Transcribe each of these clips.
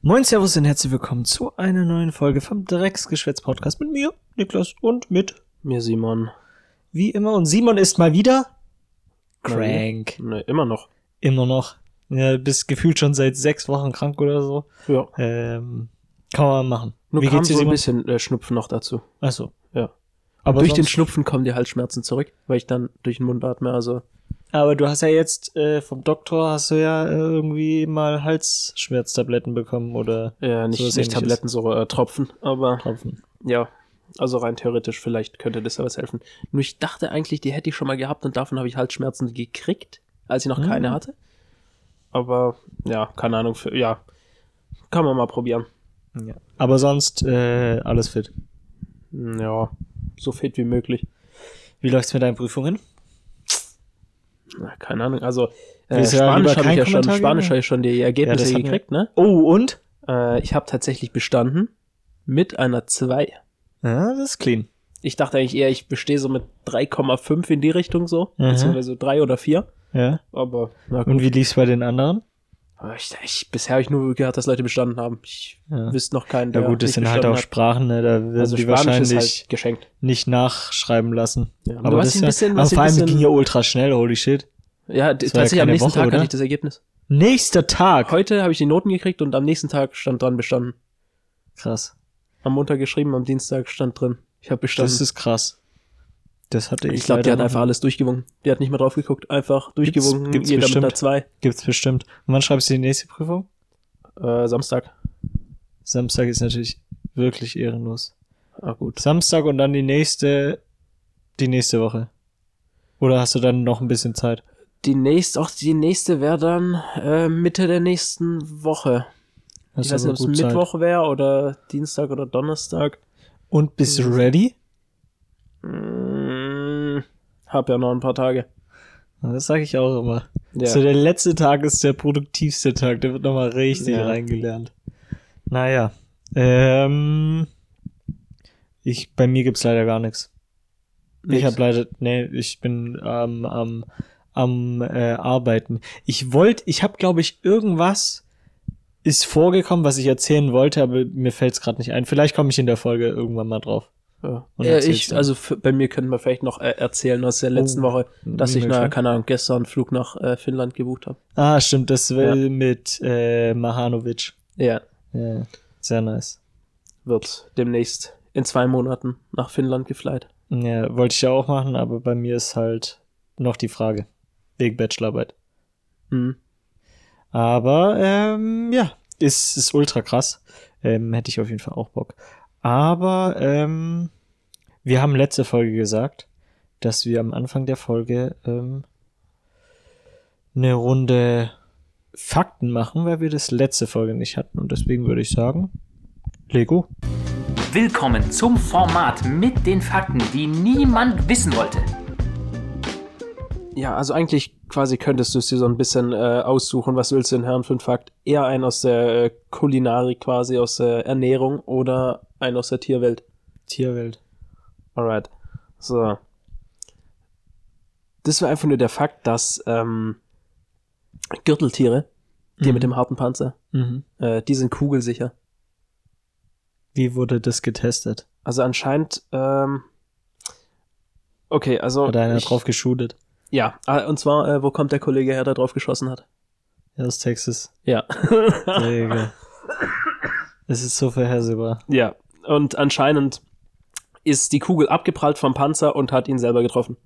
Moin Servus und herzlich willkommen zu einer neuen Folge vom Drecksgeschwätz Podcast mit mir, Niklas und mit Mir Simon. wie immer und Simon ist mal wieder crank. Ne, immer noch. Immer noch. Ja, bist gefühlt schon seit sechs Wochen krank oder so. Ja. Ähm, kann man machen. Nur Wie kam geht's dir, so ein bisschen äh, Schnupfen noch dazu. Achso. Ja. Aber durch den Schnupfen kommen die Halsschmerzen zurück, weil ich dann durch den Mund atme. Also Aber du hast ja jetzt äh, vom Doktor hast du ja äh, irgendwie mal Halsschmerztabletten bekommen oder äh, nicht, nicht. Tabletten, so äh, Tropfen. Aber Tropfen. ja, also rein theoretisch, vielleicht könnte das ja was helfen. Nur ich dachte eigentlich, die hätte ich schon mal gehabt und davon habe ich Halsschmerzen gekriegt, als ich noch Mhm. keine hatte. Aber ja, keine Ahnung. Für, ja, kann man mal probieren. Ja. Aber sonst äh, alles fit. Hm, Ja, so fit wie möglich. Wie läuft's mit deinen Prüfungen? Na, keine Ahnung. Also äh, Spanisch habe ich ja schon? Spanisch habe ich schon die Ergebnisse wir. gekriegt, ne? Oh, und? Äh, ich habe tatsächlich bestanden mit einer 2. Ja, das ist clean. Ich dachte eigentlich eher, ich bestehe so mit 3,5 in die Richtung so, Mhm. beziehungsweise 3 oder 4. Ja. Aber na gut. Und wie lief's bei den anderen? Ich, ich, bisher habe ich nur gehört, dass Leute bestanden haben. Ich Ja. wüsste noch keinen, Ja der gut, das sind halt auch bestanden Sprachen, ne? Da werden hat. Also die Spanisch wahrscheinlich ist halt geschenkt. nicht nachschreiben lassen. Ja. Aber das ich ein ist bisschen, ja, aber vor allem ging ja ultra schnell, holy shit. ja, Das war ja tatsächlich am nächsten Woche, Tag oder? hatte ich das Ergebnis. Nächster Tag. Heute habe ich die Noten gekriegt und am nächsten Tag stand dran bestanden. Krass. Am Montag geschrieben, am Dienstag stand drin. Ich habe bestanden. Das ist krass. Das hatte ich. Ich glaube, die hat einfach alles durchgewunken. Die hat nicht mal drauf geguckt. Einfach durchgewunken. gibt's jeder bestimmt. mit einer 2. nicht. Gibt's bestimmt. Und wann schreibst du die nächste Prüfung? Äh, Samstag. Samstag ist natürlich wirklich ehrenlos. Ah, gut. Samstag und dann die nächste, die nächste Woche. Oder hast du dann noch ein bisschen Zeit? Die nächste, auch die nächste wäre dann äh, Mitte der nächsten Woche. Hast ich weiß nicht, ob es. Mittwoch wäre oder Dienstag oder Donnerstag. Und bist du ready? Mm, hab ja noch ein paar Tage. Das sage ich auch immer. Ja. So der letzte Tag ist der produktivste Tag. Der wird nochmal richtig Ja. reingelernt. Naja. Ähm, ich, bei mir gibt's leider gar nichts. Ich habe leider, nee, ich bin ähm, am, am äh, Arbeiten. Ich wollte, ich habe, glaube ich, irgendwas ist vorgekommen, was ich erzählen wollte, aber mir fällt's gerade nicht ein. Vielleicht komme ich in der Folge irgendwann mal drauf. Ja. Ja, erzählst ich, also für, bei mir können wir vielleicht noch äh, erzählen aus der letzten Oh, Woche, dass ich, ich na, gespannt. keine Ahnung, gestern einen Flug nach äh, Finnland gebucht habe. Ah, stimmt, das Ja. will mit äh, Mahanovic. Ja, Ja, sehr nice. wird demnächst in zwei Monaten nach Finnland geflight. Ja, wollte ich ja auch machen, aber bei mir ist halt noch die Frage. Wegen Bachelorarbeit. Mhm. Aber ähm, ja, ist, ist ultra krass. Ähm, hätte ich auf jeden Fall auch Bock. Aber ähm, wir haben letzte Folge gesagt, dass wir am Anfang der Folge ähm, eine Runde Fakten machen, weil wir das letzte Folge nicht hatten. Und deswegen würde ich sagen, Lego. Willkommen zum Format mit den Fakten, die niemand wissen wollte. Ja, also eigentlich quasi könntest du es dir so ein bisschen äh, aussuchen, was willst du in Herren für einen Fakt? Eher einen aus der äh, Kulinarik quasi, aus der Ernährung oder einen aus der Tierwelt. Tierwelt. Alright. So. Das war einfach nur der Fakt, dass ähm, Gürteltiere, die Mhm. mit dem harten Panzer, Mhm. äh, die sind kugelsicher. Wie wurde das getestet? Also anscheinend, ähm, okay, also Hat einer ich, drauf geschootet? ja, ah, und zwar, äh, wo kommt der Kollege her, der drauf geschossen hat? Ja, aus Texas. Ja. Es ist so vorhersehbar. Ja, und anscheinend ist die Kugel abgeprallt vom Panzer und hat ihn selber getroffen.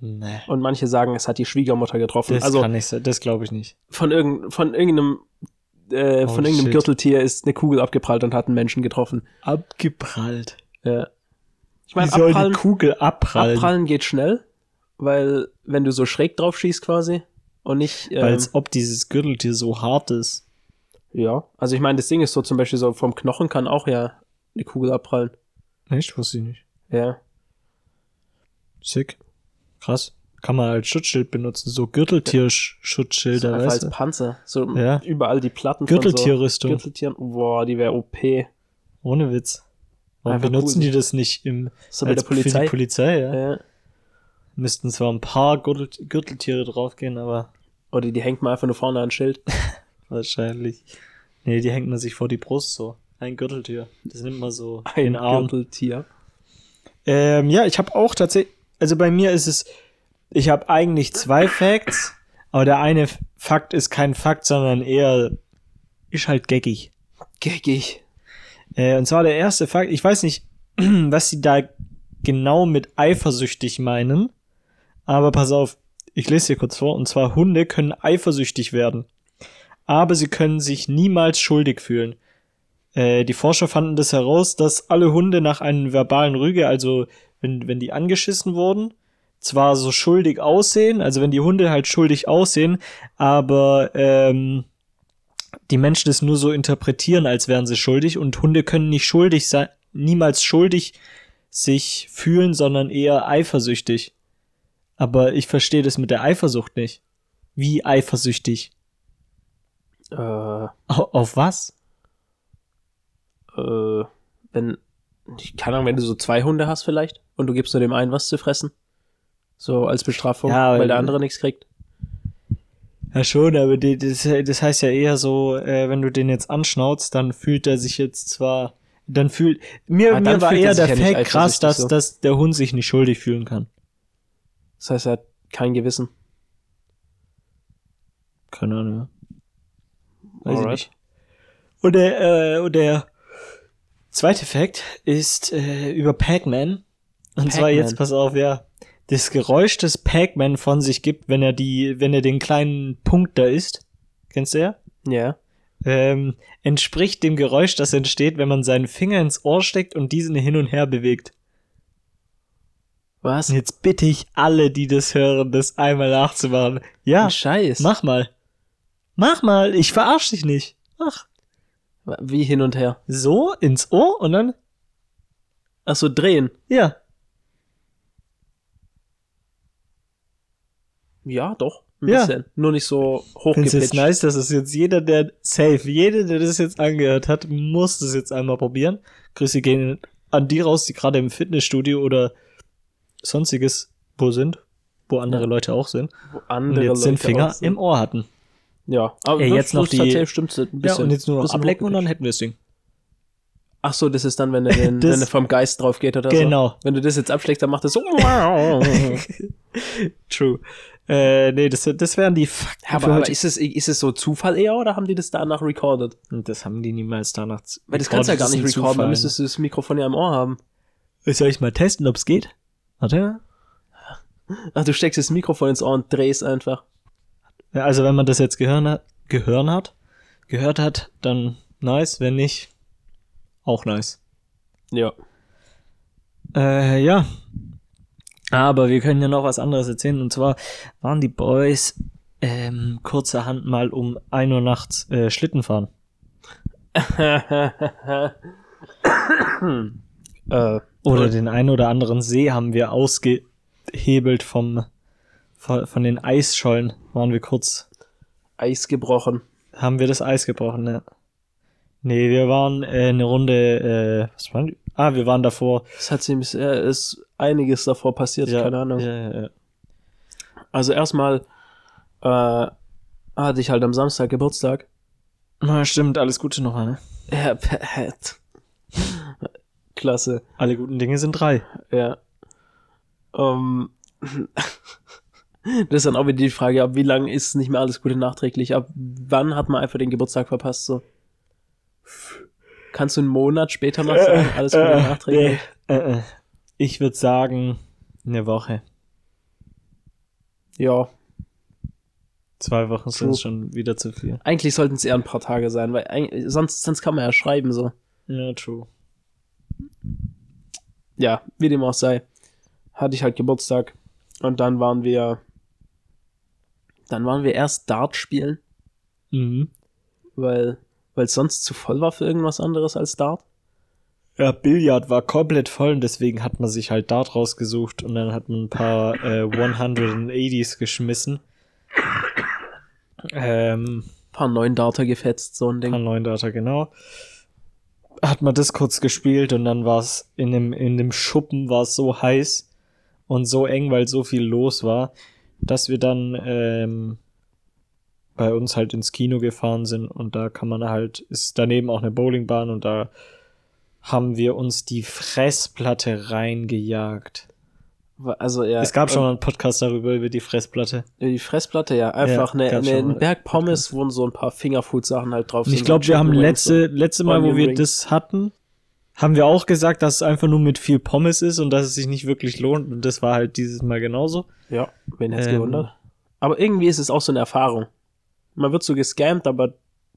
Nee. Und manche sagen, es hat die Schwiegermutter getroffen. Das also kann nicht sein. Das glaube ich nicht. von, irgend, von irgendeinem, äh, Oh, von irgendeinem shit. Gürteltier ist eine Kugel abgeprallt und hat einen Menschen getroffen. Abgeprallt. Ja. Ich meine, soll abprallen, die Kugel abprallen? abprallen geht schnell, weil wenn du so schräg drauf schießt quasi und nicht. Weil Ähm, als ob dieses Gürteltier so hart ist. Ja, also ich meine, das Ding ist so zum Beispiel so vom Knochen kann auch ja eine Kugel abprallen. Echt? Wusste ich nicht. Ja. Sick. Krass. Kann man als Schutzschild benutzen. So Gürteltier-Schutzschilder, So als? Panzer. So Ja. überall die Platten Gürteltierrüstung. so Gürteltieren. Boah, die wäre OP. Ohne Witz. Warum Einfach benutzen cool. die das nicht im, So als der Polizei. für die Polizei, ja? Ja. Müssten zwar ein paar Gürtel Gürteltiere draufgehen, aber Oder die hängt mal einfach nur vorne an ein Schild. wahrscheinlich. Nee, die hängt man sich vor die Brust so. Ein Gürteltier. Das nimmt man so in Ein den Arm. Gürteltier. Ähm, ja, ich habe auch tatsächlich, also bei mir ist es, ich habe eigentlich zwei Facts, aber der eine Fakt ist kein Fakt, sondern eher, ist halt geckig. Geckig. Äh, und zwar der erste Fakt, ich weiß nicht, was sie da genau mit eifersüchtig meinen, aber pass auf, ich lese dir kurz vor, und zwar Hunde können eifersüchtig werden, aber sie können sich niemals schuldig fühlen. Äh, die Forscher fanden das heraus, dass alle Hunde nach einem verbalen Rüge, also wenn, wenn die angeschissen wurden, zwar so schuldig aussehen, also wenn die Hunde halt schuldig aussehen, aber ähm, die Menschen es nur so interpretieren, als wären sie schuldig und Hunde können nicht schuldig sein, niemals schuldig sich fühlen, sondern eher eifersüchtig. Aber ich verstehe das mit der Eifersucht nicht. Wie eifersüchtig? Äh, Au- Auf was? äh, wenn, ich keine Ahnung, wenn du so zwei Hunde hast vielleicht und du gibst nur dem einen was zu fressen. So als Bestrafung, Ja, weil der andere nichts kriegt. Ja schon, aber die, das, das heißt ja eher so, äh, wenn du den jetzt anschnauzt, dann fühlt er sich jetzt zwar, dann fühlt, mir, Ah, mir war er eher der ja Fact krass, dass, so. dass der Hund sich nicht schuldig fühlen kann. Das heißt, er hat kein Gewissen. Keine Ahnung, ja. Weiß ich Alright. nicht. Und der, äh, und der zweite Fact ist äh, über Pac-Man. Und zwar Pac-Man. jetzt, pass auf, ja. Das Geräusch, das Pac-Man von sich gibt, wenn er die, wenn er den kleinen Punkt da isst. Kennst du ja? Ja. Ähm, entspricht dem Geräusch, das entsteht, wenn man seinen Finger ins Ohr steckt und diesen hin und her bewegt. Was? Jetzt bitte ich alle, die das hören, das einmal nachzumachen. Ja, Scheiß. mach mal. Mach mal, ich verarsch dich nicht. Mach. Wie hin und her. So ins Ohr und dann, Ach so, drehen. ja. Ja, doch. Ein Ja. bisschen. Nur nicht so Find's hochgepitcht. jetzt nice, dass es jetzt jeder, der safe, jeder, der das jetzt angehört hat, muss das jetzt einmal probieren. Grüße gehen an die raus, die gerade im Fitnessstudio oder sonstiges wo sind, wo andere Ja. Leute auch sind Wo und andere jetzt den Leute Finger auch sind. im Ohr hatten. Ja, aber Ey, das- jetzt noch die- stimmt ein bisschen. ja, und jetzt nur noch ablecken und dann hätten wir das Ding. Ach so, das ist dann, wenn er, den, wenn er vom Geist drauf geht oder so. Genau. Wenn du das jetzt abschlägst, dann macht er so. True. Äh, nee, das, das wären die Fakten aber für aber heute. ist, es, ist es so Zufall eher oder haben die das danach recorded? Das haben die niemals danach. Weil das kannst du ja gar nicht recorden, dann müsstest du das Mikrofon ja im Ohr haben. Soll ich mal testen, ob's geht? Warte. Ach, du steckst das Mikrofon ins Ohr und drehst einfach. Ja, also wenn man das jetzt gehören hat, gehören hat, gehört hat, dann nice. Wenn nicht, auch nice. Ja. Äh, ja. Aber wir können ja noch was anderes erzählen. Und zwar waren die Boys ähm, kurzerhand mal um 1 Uhr nachts äh, Schlitten fahren. äh, Oder den einen oder anderen See haben wir ausgehebelt vom, von, von den Eisschollen. Waren wir kurz, Eis gebrochen. haben wir das Eis gebrochen, ne? Nee, wir waren äh, eine Runde, äh, was waren die? Ah, wir waren davor. Es hat ziemlich, ja, ist einiges davor passiert, keine Ahnung. Ja, ja, ja. Also erstmal äh, hatte ich halt am Samstag Geburtstag. Na, stimmt, alles Gute nochmal, ne? Ja, Pat. Klasse. Alle guten Dinge sind drei. Ja. Ähm, das ist dann auch wieder die Frage, ab wie lange ist nicht mehr alles Gute nachträglich? Ab wann hat man einfach den Geburtstag verpasst? So? Kannst du einen Monat später noch sagen, alles Gute nachträglich? nee, äh, äh. Ich würde sagen, eine Woche. Ja. Zwei Wochen sind True. schon wieder zu viel. Eigentlich sollten es eher ein paar Tage sein, weil sonst, sonst kann man ja schreiben so. Ja, true. Ja, wie dem auch sei. Hatte ich halt Geburtstag. Und dann waren wir. Dann waren wir erst Dart spielen, Mhm. weil weil es sonst zu voll war für irgendwas anderes als Dart. Ja, Billard war komplett voll und deswegen hat man sich halt Dart rausgesucht und dann hat man ein paar äh, 180s geschmissen. Ähm, Ein paar neuen Darter gefetzt, so ein ein Ding. paar neuen Data, genau. Hat man das kurz gespielt und dann war es in dem, in dem Schuppen war es so heiß und so eng, weil so viel los war, dass wir dann ähm, bei uns halt ins Kino gefahren sind und da kann man halt, ist daneben auch eine Bowlingbahn und da haben wir uns die Fressplatte reingejagt. Also ja. es gab schon äh, mal einen Podcast darüber, über die Fressplatte. die Fressplatte, ja. Einfach Ja, eine, eine, Berg Pommes, wo so ein paar Fingerfood-Sachen halt drauf sind. ich glaube, wir haben Chicken Wings letzte, letzte Mal, wo wir das hatten, haben wir auch gesagt, dass es einfach nur mit viel Pommes ist und dass es sich nicht wirklich lohnt. Und das war halt dieses Mal genauso. so. Ja, wen hätte Ähm. gewundert. Aber irgendwie ist es auch so eine Erfahrung. Man wird so gescammt, aber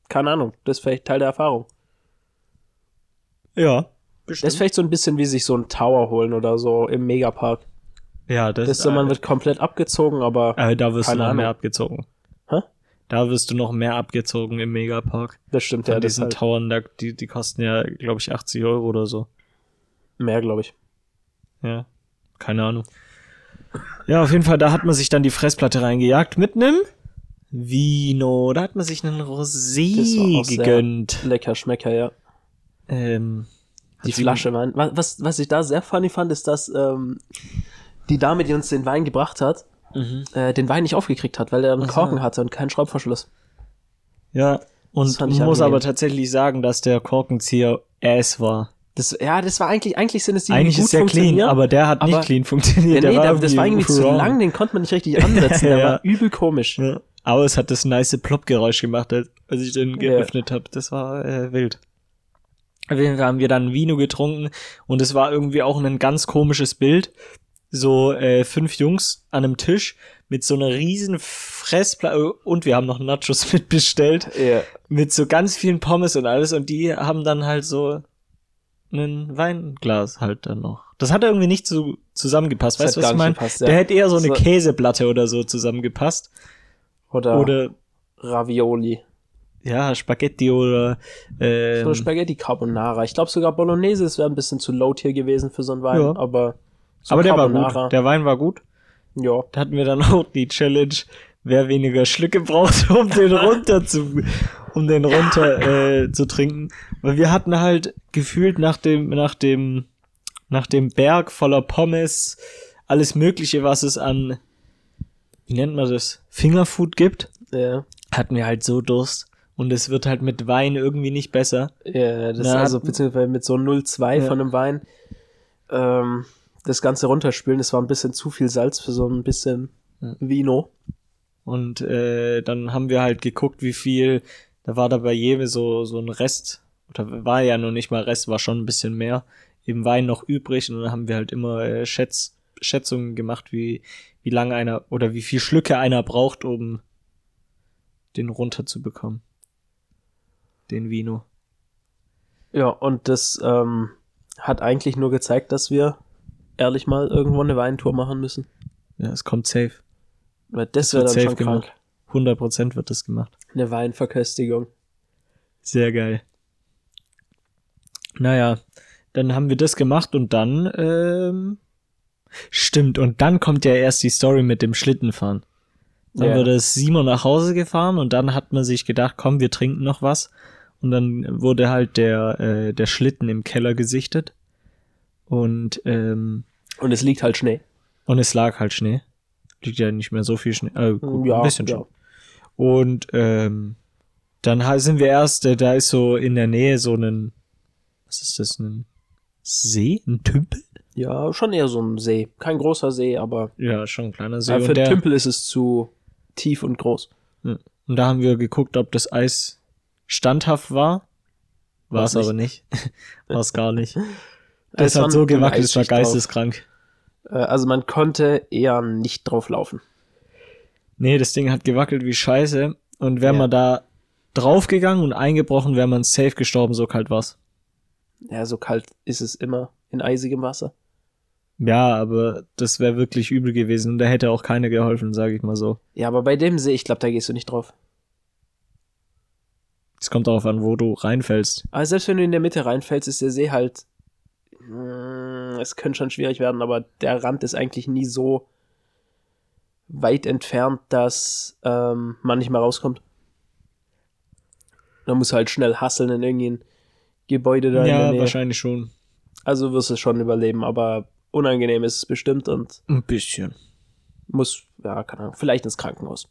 keine Ahnung, das ist vielleicht Teil der Erfahrung. Ja. Das ist vielleicht so ein bisschen wie sich so ein Tower holen oder so im Megapark. Ja, das, Das ist so, man äh, wird komplett abgezogen, aber äh, da wirst keine du noch mehr abgezogen. Da wirst du noch mehr abgezogen im Megapark. das stimmt Von ja, das ist diesen halt Tauern, da, die, die kosten ja, glaube ich, 80 Euro oder so. mehr, glaube ich. Ja. Keine Ahnung. Ja, auf jeden Fall, da hat man sich dann die Fressplatte reingejagt mit einem Vino. Da hat man sich einen Rosé gegönnt. Lecker Schmecker, ja. Ähm, Die Flasche. Was, was, was ich da sehr funny fand, ist, dass ähm, die Dame, die uns den Wein gebracht hat, Mhm. äh, den Wein nicht aufgekriegt hat, weil er einen Ach. Korken hatte und keinen Schraubverschluss. Ja, und muss angenehm. aber tatsächlich sagen, dass der Korkenzieher Ass war. Das, ja, das war eigentlich, eigentlich sind es die, die Eigentlich gut ist der clean, aber der hat aber- nicht clean funktioniert. ja, der nee, der, das war irgendwie zu wrong. lang, den konnte man nicht richtig ansetzen. Der Ja. war übel komisch. Ja. Aber es hat das nice Plop-Geräusch gemacht, als ich den Ja. geöffnet habe. Das war äh, wild. Auf jeden Fall haben wir dann Vino getrunken und es war irgendwie auch ein ganz komisches Bild. So äh, fünf Jungs an einem Tisch mit so einer riesen Fressplatte und wir haben noch Nachos mitbestellt Ja. mit so ganz vielen Pommes und alles und die haben dann halt so ein Weinglas halt dann noch. Das hat irgendwie nicht so zusammengepasst. Das Weißt du, was ich meine? ja. Der hätte eher so eine So- Käseplatte oder so zusammengepasst. Oder, Oder Ravioli. ja, Spaghetti oder ähm, so Spaghetti Carbonara. Ich glaube sogar Bolognese, das wäre ein bisschen zu low tier gewesen für so einen Wein, Ja. aber so aber der war gut. Der Wein war gut. ja. Da hatten wir dann auch die Challenge, wer weniger Schlücke braucht, um den runter zu, um den runter äh, zu trinken. Weil wir hatten halt gefühlt nach dem, nach dem, nach dem Berg voller Pommes, alles Mögliche, was es an, wie nennt man das, Fingerfood gibt, Ja. hatten wir halt so Durst. Und es wird halt mit Wein irgendwie nicht besser. Ja, das Na, ist also hat- beziehungsweise mit so 0,2 Ja. von einem Wein ähm, das Ganze runterspülen. Das war ein bisschen zu viel Salz für so ein bisschen. Vino. Und äh, dann haben wir halt geguckt, wie viel, da war da bei jedem so, so ein Rest, oder war ja noch nicht mal Rest, war schon ein bisschen mehr im Wein noch übrig. Und dann haben wir halt immer äh, Schätz, Schätzungen gemacht, wie, wie lange einer oder wie viel Schlücke einer braucht, um den runterzubekommen. Den Vino. Ja, und das ähm, hat eigentlich nur gezeigt, dass wir ehrlich mal irgendwo eine Weintour machen müssen. Ja, es kommt safe. Weil das Es wäre wird dann safe schon gemacht. krank. 100% wird das gemacht. Eine Weinverköstigung. Sehr geil. Naja, dann haben wir das gemacht und dann, ähm, stimmt, und dann kommt ja erst die Story mit dem Schlittenfahren. Dann Ja. wurde Simon nach Hause gefahren und dann hat man sich gedacht, komm, wir trinken noch was. Und dann wurde halt der, äh, der Schlitten im Keller gesichtet. Und, ähm, Und es liegt halt Schnee. und es lag halt Schnee. Liegt ja nicht mehr so viel Schnee. Äh, gut, Ja, ein bisschen ja. schon. Und ähm, dann sind wir erst, äh, da ist so in der Nähe so ein, was ist das, ein See? Ein Tümpel? Ja, schon eher so ein See. Kein großer See, aber Ja, schon ein kleiner See. äh, für und, der, Tümpel ist es zu tief und groß. und da haben wir geguckt, ob das Eis standhaft war. War es aber nicht. war es gar nicht. Es Das hat war so gewackelt, es war Eisschicht drauf. geisteskrank. Äh, also man konnte eher nicht drauf laufen. Nee, das Ding hat gewackelt wie Scheiße. Und wäre Ja. man da draufgegangen und eingebrochen, wäre man safe gestorben, so kalt war's. Ja, so kalt ist es immer in eisigem Wasser. Ja, aber das wäre wirklich übel gewesen und da hätte auch keiner geholfen, sage ich mal so. Ja, aber bei dem See, ich glaube, da gehst du nicht drauf. Es kommt darauf an, wo du reinfällst. Aber selbst wenn du in der Mitte reinfällst, ist der See halt. Mm, Es könnte schon schwierig werden, aber der Rand ist eigentlich nie so weit entfernt, dass ähm, man nicht mehr rauskommt. Man muss halt schnell hasseln in irgendein Gebäude da in der ja, wahrscheinlich schon. Also wirst du es schon überleben, aber unangenehm ist es bestimmt und Ein bisschen. muss, ja, keine Ahnung, vielleicht ins Krankenhaus.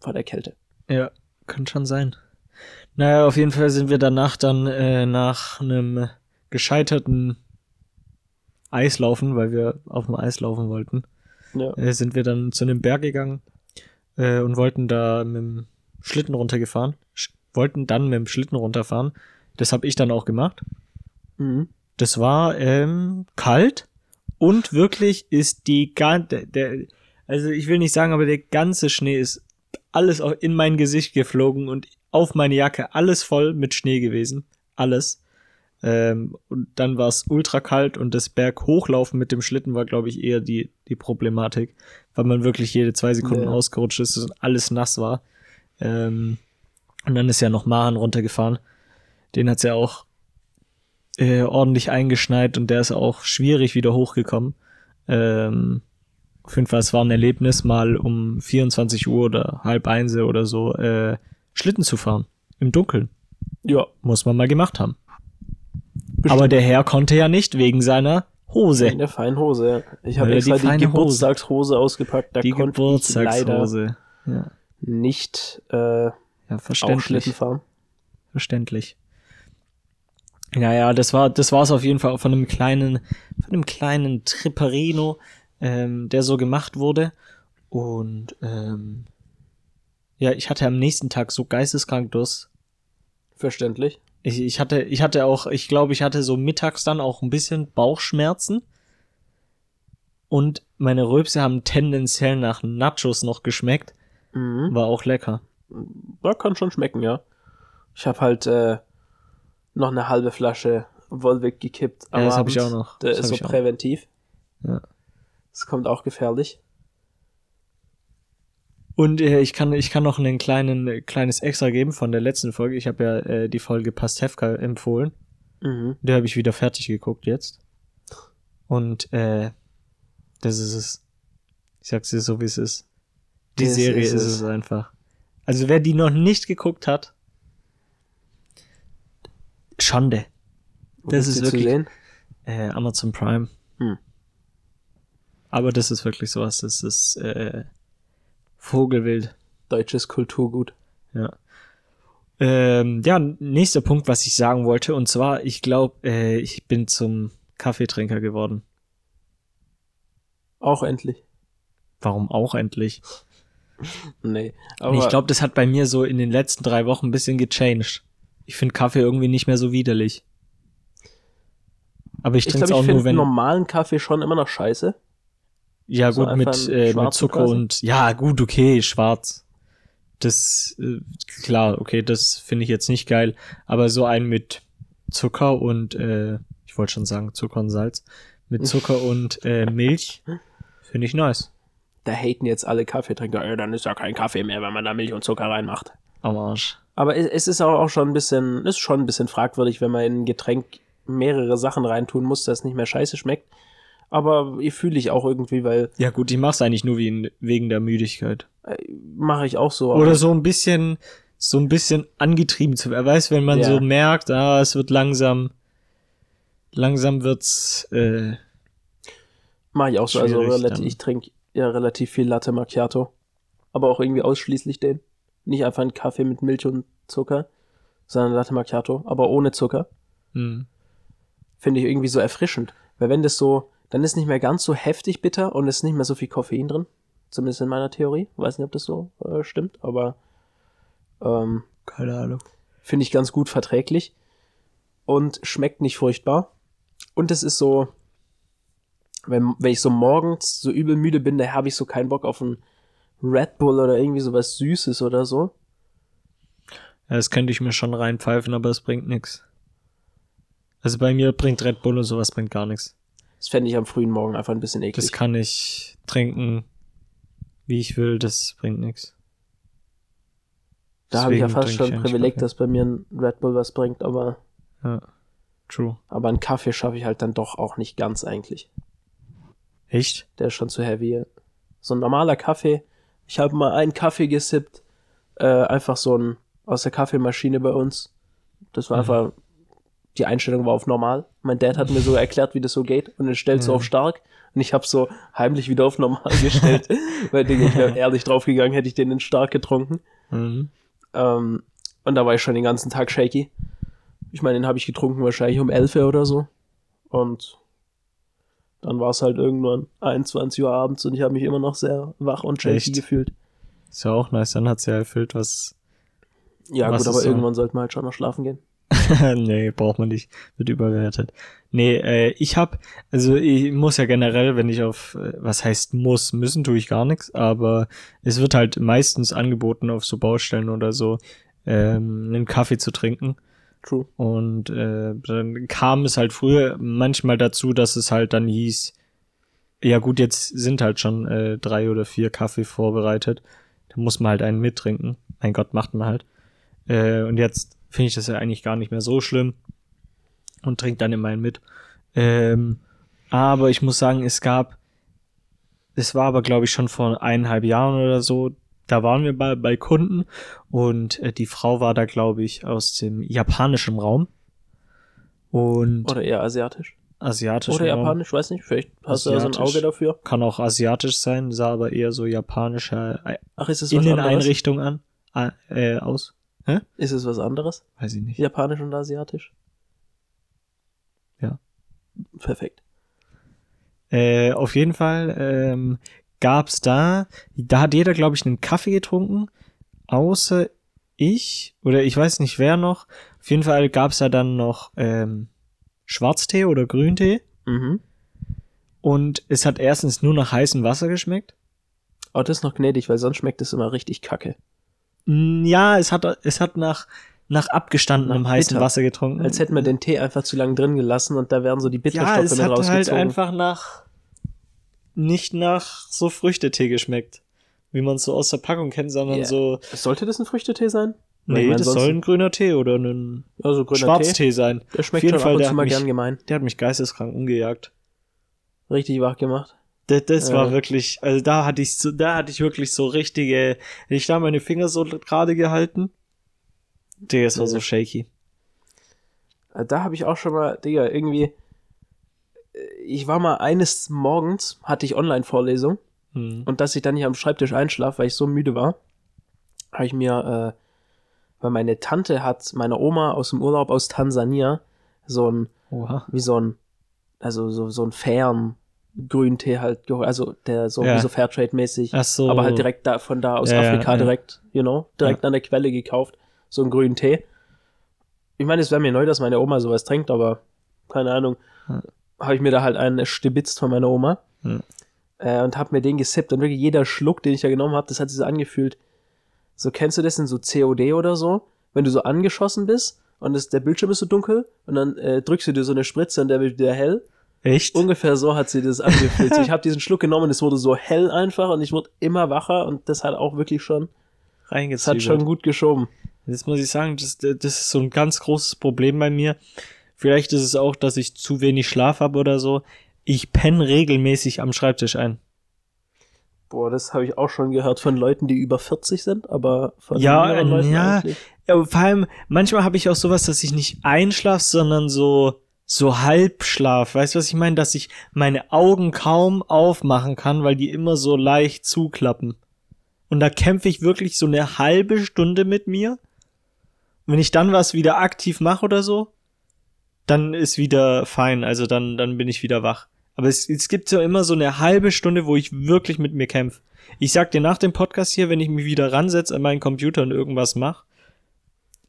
Vor der Kälte. Ja, kann schon sein. Naja, auf jeden Fall sind wir danach dann äh, nach einem gescheiterten Eislaufen, weil wir auf dem Eis laufen wollten, Ja. äh, sind wir dann zu einem Berg gegangen äh, und wollten da mit dem Schlitten runtergefahren. Sch wollten dann mit dem Schlitten runterfahren. Das habe ich dann auch gemacht. Mhm. Das war ähm, kalt und wirklich ist die ganze, der, also ich will nicht sagen, aber der ganze Schnee ist alles auch in mein Gesicht geflogen und auf meine Jacke alles voll mit Schnee gewesen, alles. Ähm, und dann war es ultra kalt und das Berg hochlaufen mit dem Schlitten war, glaube ich, eher die die Problematik, weil man wirklich jede zwei Sekunden Ja. ausgerutscht ist und alles nass war. Ähm, und dann ist ja noch Mahan runtergefahren. Den hat's ja auch äh, ordentlich eingeschneit und der ist auch schwierig wieder hochgekommen. Ähm, auf jeden Fall, es war ein Erlebnis, mal um 24 Uhr oder halb eins oder so äh, Schlitten zu fahren. Im Dunkeln. Ja. Muss man mal gemacht haben. Aber der Herr konnte ja nicht wegen seiner Hose. In der feinen Hose, ja. Ich habe extra die die, feine Hose- Geburtstagshose ausgepackt. Da die konnte ich leider Geburtstagshose. Ja, nicht äh, ja verständlich. Fahren. verständlich. Naja, das war, das war es auf jeden Fall von einem kleinen, von einem kleinen Tripperino, ähm, der so gemacht wurde. Und ähm, ja, ich hatte am nächsten Tag so geisteskrank Durst. Verständlich. Ich, ich hatte, ich hatte auch, ich glaube, ich hatte so mittags dann auch ein bisschen Bauchschmerzen. Und meine Röpse haben tendenziell nach Nachos noch geschmeckt. Mhm. War auch lecker. Ja, kann schon schmecken, ja. Ich habe halt äh, noch eine halbe Flasche Volvic gekippt. Ja, das hab Abend. ich auch noch. Der Das ist so präventiv. Ja. Das kommt auch gefährlich. Und äh, ich kann ich kann noch einen kleinen äh, kleines Extra geben von der letzten Folge. Ich habe ja äh, die Folge Pastewka empfohlen. Mhm. Die habe ich wieder fertig geguckt jetzt. Und äh, das ist es. Ich sag's dir so, wie es ist. Die Das Serie ist ist, es. es einfach. Also wer die noch nicht geguckt hat, Schande. Wo Das ist wirklich-? Äh, Amazon Prime. Hm. Aber das ist wirklich sowas. Das ist äh, Vogelwild. Deutsches Kulturgut. Ja. Ähm, ja, nächster Punkt, was ich sagen wollte, und zwar, ich glaube, äh, ich bin zum Kaffeetrinker geworden. Auch endlich. Warum auch endlich? Nee. Aber ich glaube, das hat bei mir so in den letzten drei Wochen ein bisschen gechanged. Ich finde Kaffee irgendwie nicht mehr so widerlich. Aber ich ich, trinke es ich auch nur, finde wenn. normalen Kaffee schon immer noch scheiße. Ja, so gut, mit, äh, mit Zucker quasi? und. Ja, gut, okay, schwarz. Das, äh, klar, okay, das finde ich jetzt nicht geil. Aber so ein mit Zucker und, äh, ich wollte schon sagen, Zucker und Salz. Mit Zucker und äh, Milch finde ich nice. Da haten jetzt alle Kaffeetrinker. Äh, dann ist ja kein Kaffee mehr, wenn man da Milch und Zucker reinmacht. Am Arsch. Aber es- ist auch auch schon ein bisschen, ist schon ein bisschen fragwürdig, wenn man in ein Getränk mehrere Sachen reintun muss, dass es nicht mehr scheiße schmeckt. Aber fühle ich auch irgendwie, weil Ja, gut, ich mach's eigentlich nur wegen der Müdigkeit. äh, mache ich auch so. Oder so ein bisschen, so ein bisschen angetrieben zu werden. Weißt, wenn man Ja. so merkt, ah, es wird langsam, langsam wird's, äh, Mache ich auch so. Also relativ, ich trinke ja relativ viel Latte Macchiato. Aber auch irgendwie ausschließlich den. Nicht einfach einen Kaffee mit Milch und Zucker, sondern Latte Macchiato, aber ohne Zucker. hm. Finde ich irgendwie so erfrischend. Weil wenn das so, dann ist nicht mehr ganz so heftig bitter und es ist nicht mehr so viel Koffein drin. Zumindest in meiner Theorie. Weiß nicht, ob das so äh, stimmt, aber ähm, keine Ahnung. finde ich ganz gut verträglich und schmeckt nicht furchtbar. Und es ist so, wenn, wenn ich so morgens so übel müde bin, da habe ich so keinen Bock auf einen Red Bull oder irgendwie sowas Süßes oder so. Ja, das könnte ich mir schon reinpfeifen, aber es bringt nix. Also bei mir bringt Red Bull und sowas bringt gar nichts. Das fände ich am frühen Morgen einfach ein bisschen eklig. Das kann ich trinken, wie ich will, das bringt nix. da habe ich ja fast schon ein Privileg, dass bei mir ein Red Bull was bringt, aber, Ja, true. aber einen Kaffee schaffe ich halt dann doch auch nicht ganz eigentlich. Echt? Der ist schon zu heavy. So ein normaler Kaffee. Ich habe mal einen Kaffee gesippt. Äh, einfach so ein aus der Kaffeemaschine bei uns. Das war Mhm. einfach, die Einstellung war auf normal. Mein Dad hat mir so erklärt, wie das so geht und es stellt so Mhm. auf stark. Und ich habe so heimlich wieder auf normal gestellt. Weil Digga, ich wäre ehrlich draufgegangen, hätte ich den in stark getrunken. Mhm. Ähm, und da war ich schon den ganzen Tag shaky. Ich meine, den habe ich getrunken wahrscheinlich um 11 Uhr oder so. Und dann war es halt irgendwann 21 Uhr abends und ich habe mich immer noch sehr wach und shaky Echt? gefühlt. Ist ja auch nice, dann hat sie ja erfüllt, was. Ja, Was gut, aber so? irgendwann sollte man halt schon noch schlafen gehen. nee, braucht man nicht. Wird überbewertet. Nee, äh, ich hab, also ich muss ja generell, wenn ich auf, äh, was heißt muss, müssen tue ich gar nichts, aber es wird halt meistens angeboten auf so Baustellen oder so, ähm, einen Kaffee zu trinken. True. Und äh, dann kam es halt früher manchmal dazu, dass es halt dann hieß, ja gut, jetzt sind halt schon äh, drei oder vier Kaffee vorbereitet. Da muss man halt einen mittrinken. Mein Gott, macht man halt. Äh, und jetzt finde ich das ja eigentlich gar nicht mehr so schlimm und trinke dann immer einen mit. Ähm, aber ich muss sagen, es gab, es war aber glaube ich schon vor eineinhalb Jahren oder so, da waren wir bei, bei Kunden und äh, die Frau war da glaube ich aus dem japanischen Raum und Oder eher asiatisch. asiatischen Oder Raum. japanisch, weiß nicht. Vielleicht hast du ja so ein Asiatisch. Auge dafür. Kann auch asiatisch sein, sah aber eher so japanische äh, Ach, ist anderes? Inneneinrichtung an, äh, aus. Ist es was anderes? Weiß ich nicht. Japanisch und asiatisch? Ja. Perfekt. Äh, auf jeden Fall ähm, gab's da, da hat jeder, glaube ich, einen Kaffee getrunken, außer ich oder ich weiß nicht wer noch. Auf jeden Fall gab's da dann noch ähm, Schwarztee oder Grüntee Mhm. und es hat erstens nur nach heißem Wasser geschmeckt. Aber das ist noch gnädig, weil sonst schmeckt es immer richtig kacke. Ja, es hat es hat nach nach abgestandenem Nach heißen bitter. Wasser getrunken. Als hätten wir den Tee einfach zu lange drin gelassen und da wären so die ja, Bitterstoffe es mit hat halt rausgezogen. einfach nach nicht nach so Früchtetee geschmeckt, wie man es so aus der Packung kennt, sondern Ja. so Sollte das ein Früchtetee sein? Nee, das soll ein grüner Tee oder ein also grüner Tee. Schwarztee sein. Der schmeckt Auf jeden schon Fall, ab und der zu mal gern gemein. Der hat mich geisteskrank umgejagt. Richtig wach gemacht. Das, das Ja. war wirklich, also da hatte ich so, da hatte ich wirklich so richtige, ich da meine Finger so gerade gehalten. Digga, es war so shaky. Äh, Da habe ich auch schon mal, Digga, irgendwie. äh, Ich war mal eines Morgens, hatte ich Online-Vorlesung Hm. und dass ich dann nicht am Schreibtisch einschlaf, weil ich so müde war, habe ich mir, äh, weil meine Tante hat meiner Oma aus dem Urlaub aus Tansania so ein, Oha. wie so ein, also so, so ein fairen Grüntee halt geholt, also der so, Ja. so Fairtrade-mäßig, so. aber halt direkt da, von da aus Ja, Afrika ja. direkt, you know, direkt an der Quelle gekauft, so einen grünen Tee. Ich meine, es wäre mir neu, dass meine Oma sowas trinkt, aber keine Ahnung, Ja. habe ich mir da halt einen stibitzt von meiner Oma Ja. äh, und habe mir den gesippt und wirklich jeder Schluck, den ich da genommen habe, das hat sich so angefühlt. So kennst du das in so COD oder so, wenn du so angeschossen bist und das, der Bildschirm ist so dunkel und dann äh, drückst du dir so eine Spritze und der wird wieder hell. Echt? Ungefähr so hat sie das angefühlt. ich habe diesen Schluck genommen und es wurde so hell einfach und ich wurde immer wacher und das hat auch wirklich schon, das hat schon gut geschoben. Das muss ich sagen, das, das ist so ein ganz großes Problem bei mir. Vielleicht ist es auch, dass ich zu wenig Schlaf habe oder so. Ich penne regelmäßig am Schreibtisch ein. Boah, das habe ich auch schon gehört von Leuten, die über 40 sind, aber von Ja, Leuten ja. eigentlich. Ja, vor allem, manchmal habe ich auch sowas, dass ich nicht einschlaf, sondern so, so Halbschlaf. Weißt du, was ich meine? Dass ich meine Augen kaum aufmachen kann, weil die immer so leicht zuklappen. Und da kämpfe ich wirklich so eine halbe Stunde mit mir. Wenn ich dann was wieder aktiv mache oder so, dann ist wieder fein. Also dann, dann bin ich wieder wach. Aber es, es gibt so immer so eine halbe Stunde, wo ich wirklich mit mir kämpfe. Ich sag dir nach dem Podcast hier, wenn ich mich wieder ransetze an meinen Computer und irgendwas mache,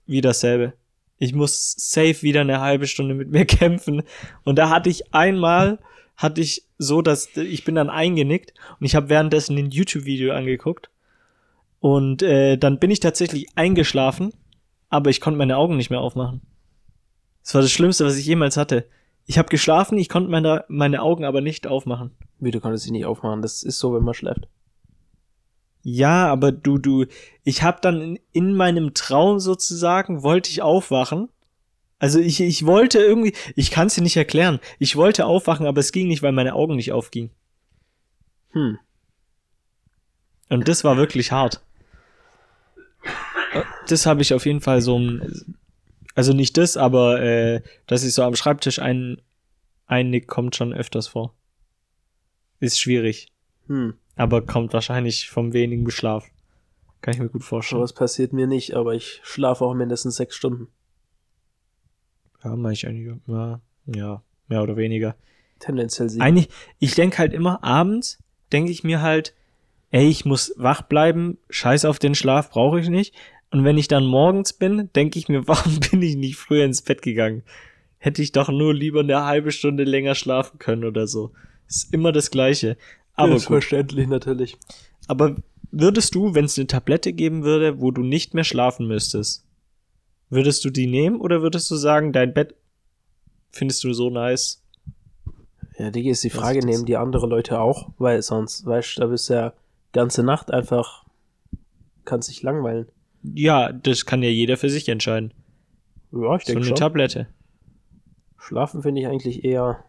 wie dasselbe. Ich muss safe wieder eine halbe Stunde mit mir kämpfen. Und da hatte ich einmal, hatte ich so, dass ich bin dann eingenickt und ich habe währenddessen ein YouTube-Video angeguckt. Und äh, dann bin ich tatsächlich eingeschlafen, aber ich konnte meine Augen nicht mehr aufmachen. Das war das Schlimmste, was ich jemals hatte. Ich habe geschlafen, ich konnte meine, meine Augen aber nicht aufmachen. Wie, du konntest dich nicht aufmachen. Das ist so, wenn man schläft. Ja, aber du, du, ich habe dann in, in meinem Traum sozusagen, wollte ich aufwachen. Also ich, ich wollte irgendwie, ich kann es dir nicht erklären. Ich wollte aufwachen, aber es ging nicht, weil meine Augen nicht aufgingen. Hm. Und das war wirklich hart. Das habe ich auf jeden Fall so, also nicht das, aber äh, dass ich so am Schreibtisch ein, einnick, kommt schon öfters vor. Ist schwierig, Hm. Aber kommt wahrscheinlich vom wenigen Schlaf. Kann ich mir gut vorstellen. Sowas passiert mir nicht, aber ich schlafe auch mindestens sechs Stunden. Ja, mach ich eigentlich, ja, ja, mehr oder weniger. Tendenziell sieben. Eigentlich, ich denke halt immer, abends denke ich mir halt, ey, ich muss wach bleiben, scheiß auf den Schlaf, brauche ich nicht. Und wenn ich dann morgens bin, denke ich mir, warum bin ich nicht früher ins Bett gegangen? Hätte ich doch nur lieber eine halbe Stunde länger schlafen können oder so. Ist immer das Gleiche. Aber ist gut. verständlich natürlich. Aber würdest du, wenn es eine Tablette geben würde, wo du nicht mehr schlafen müsstest, würdest du die nehmen oder würdest du sagen, dein Bett findest du so nice? Ja, Digi, ist die Frage, ist nehmen die andere Leute auch? Weil sonst, weißt du, da bist du ja ganze Nacht einfach, kannst dich langweilen. Ja, das kann ja jeder für sich entscheiden. Ja, ich So denke eine schon. Tablette. Schlafen finde ich eigentlich eher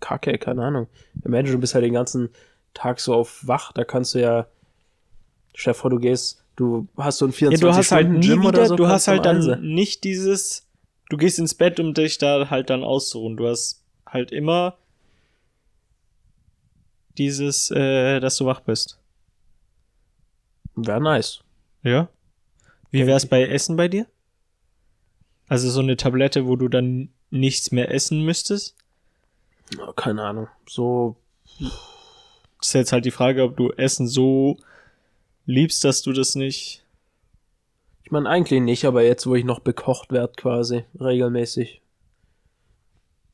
kacke, keine Ahnung. Imagine, du bist halt den ganzen Tag so auf wach, da kannst du ja, stell dir vor, du gehst, du hast so ein Ja, 24 du hast halt Stunden nie Gym wieder, oder so. du hast halt dann Einse. nicht dieses, du gehst ins Bett, um dich da halt dann auszuruhen. Du hast halt immer dieses, äh, dass du wach bist. Wäre nice. Ja. Wie wär's bei Essen bei dir? Also so eine Tablette, wo du dann nichts mehr essen müsstest? Keine Ahnung. So, ist jetzt halt die Frage, ob du Essen so liebst, dass du das nicht. ich meine eigentlich nicht, aber jetzt, wo ich noch bekocht werde quasi, regelmäßig,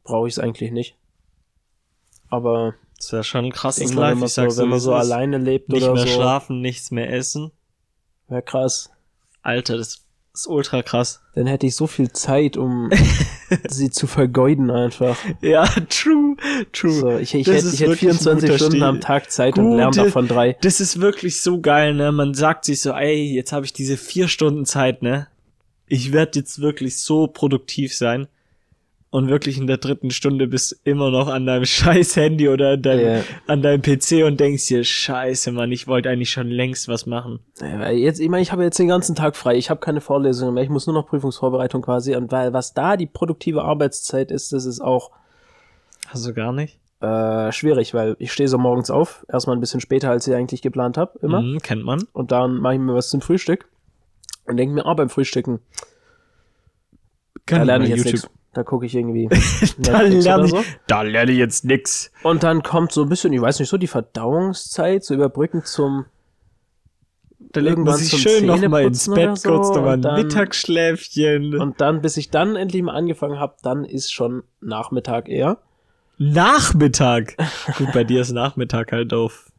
brauche ich es eigentlich nicht. Aber Das ist ja schon ein krasses Life. wenn man so, wenn man so alleine lebt Nicht oder mehr so, schlafen, nichts mehr essen. wäre krass. Alter, das ist ultra krass. Dann hätte ich so viel Zeit, um sie zu vergeuden einfach. Ja, true, true. So, ich ich hätte ich hätte wirklich ein 24 guter Stunden Stil. am Tag Zeit und lerne Gute- davon drei. Das ist wirklich so geil, ne? Man sagt sich so, ey, jetzt habe ich diese vier Stunden Zeit, ne? Ich werde jetzt wirklich so produktiv sein. Und wirklich in der dritten Stunde bist du immer noch an deinem scheiß Handy oder an deinem, Ja. an deinem PC und denkst dir, scheiße, Mann, ich wollte eigentlich schon längst was machen. Ja, weil Jetzt, ich meine, ich habe jetzt den ganzen Tag frei. Ich habe keine Vorlesungen mehr. Ich muss nur noch Prüfungsvorbereitung quasi. Und weil was da die produktive Arbeitszeit ist, das ist auch Hast du gar nicht? äh, schwierig, weil ich stehe so morgens auf, erstmal ein bisschen später, als ich eigentlich geplant habe, immer. Mhm, kennt man. Und dann mache ich mir was zum Frühstück und denke mir, ah, beim Frühstücken, da Kann lerne ich jetzt YouTube. nichts. Da gucke ich irgendwie Da lerne ich, so. da lerne ich jetzt nix. Und dann kommt so ein bisschen, ich weiß nicht, so die Verdauungszeit, so überbrücken zum Da legt man sich schön noch mal ins Bett, so kurz noch mal ein und dann- Mittagsschläfchen. Und dann, bis ich dann endlich mal angefangen habe, dann ist schon Nachmittag eher. Nachmittag. Gut, bei dir ist Nachmittag halt auf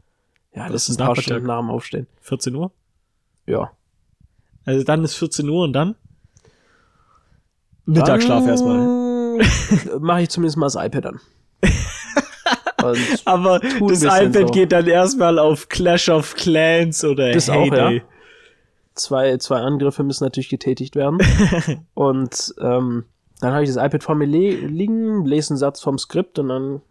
Ja, das ist ein paar Nachmittag? Stunden nach dem Aufstehen. 14 Uhr. Ja. Also dann ist 14 Uhr und dann? Mittagsschlaf erstmal. Mache ich zumindest mal das iPad an. Aber das iPad so. geht dann erstmal auf Clash of Clans oder Das auch, Heyday. ja. zwei, zwei Angriffe müssen natürlich getätigt werden. und ähm, dann habe ich das iPad vor mir liegen, lese einen Satz vom Skript und dann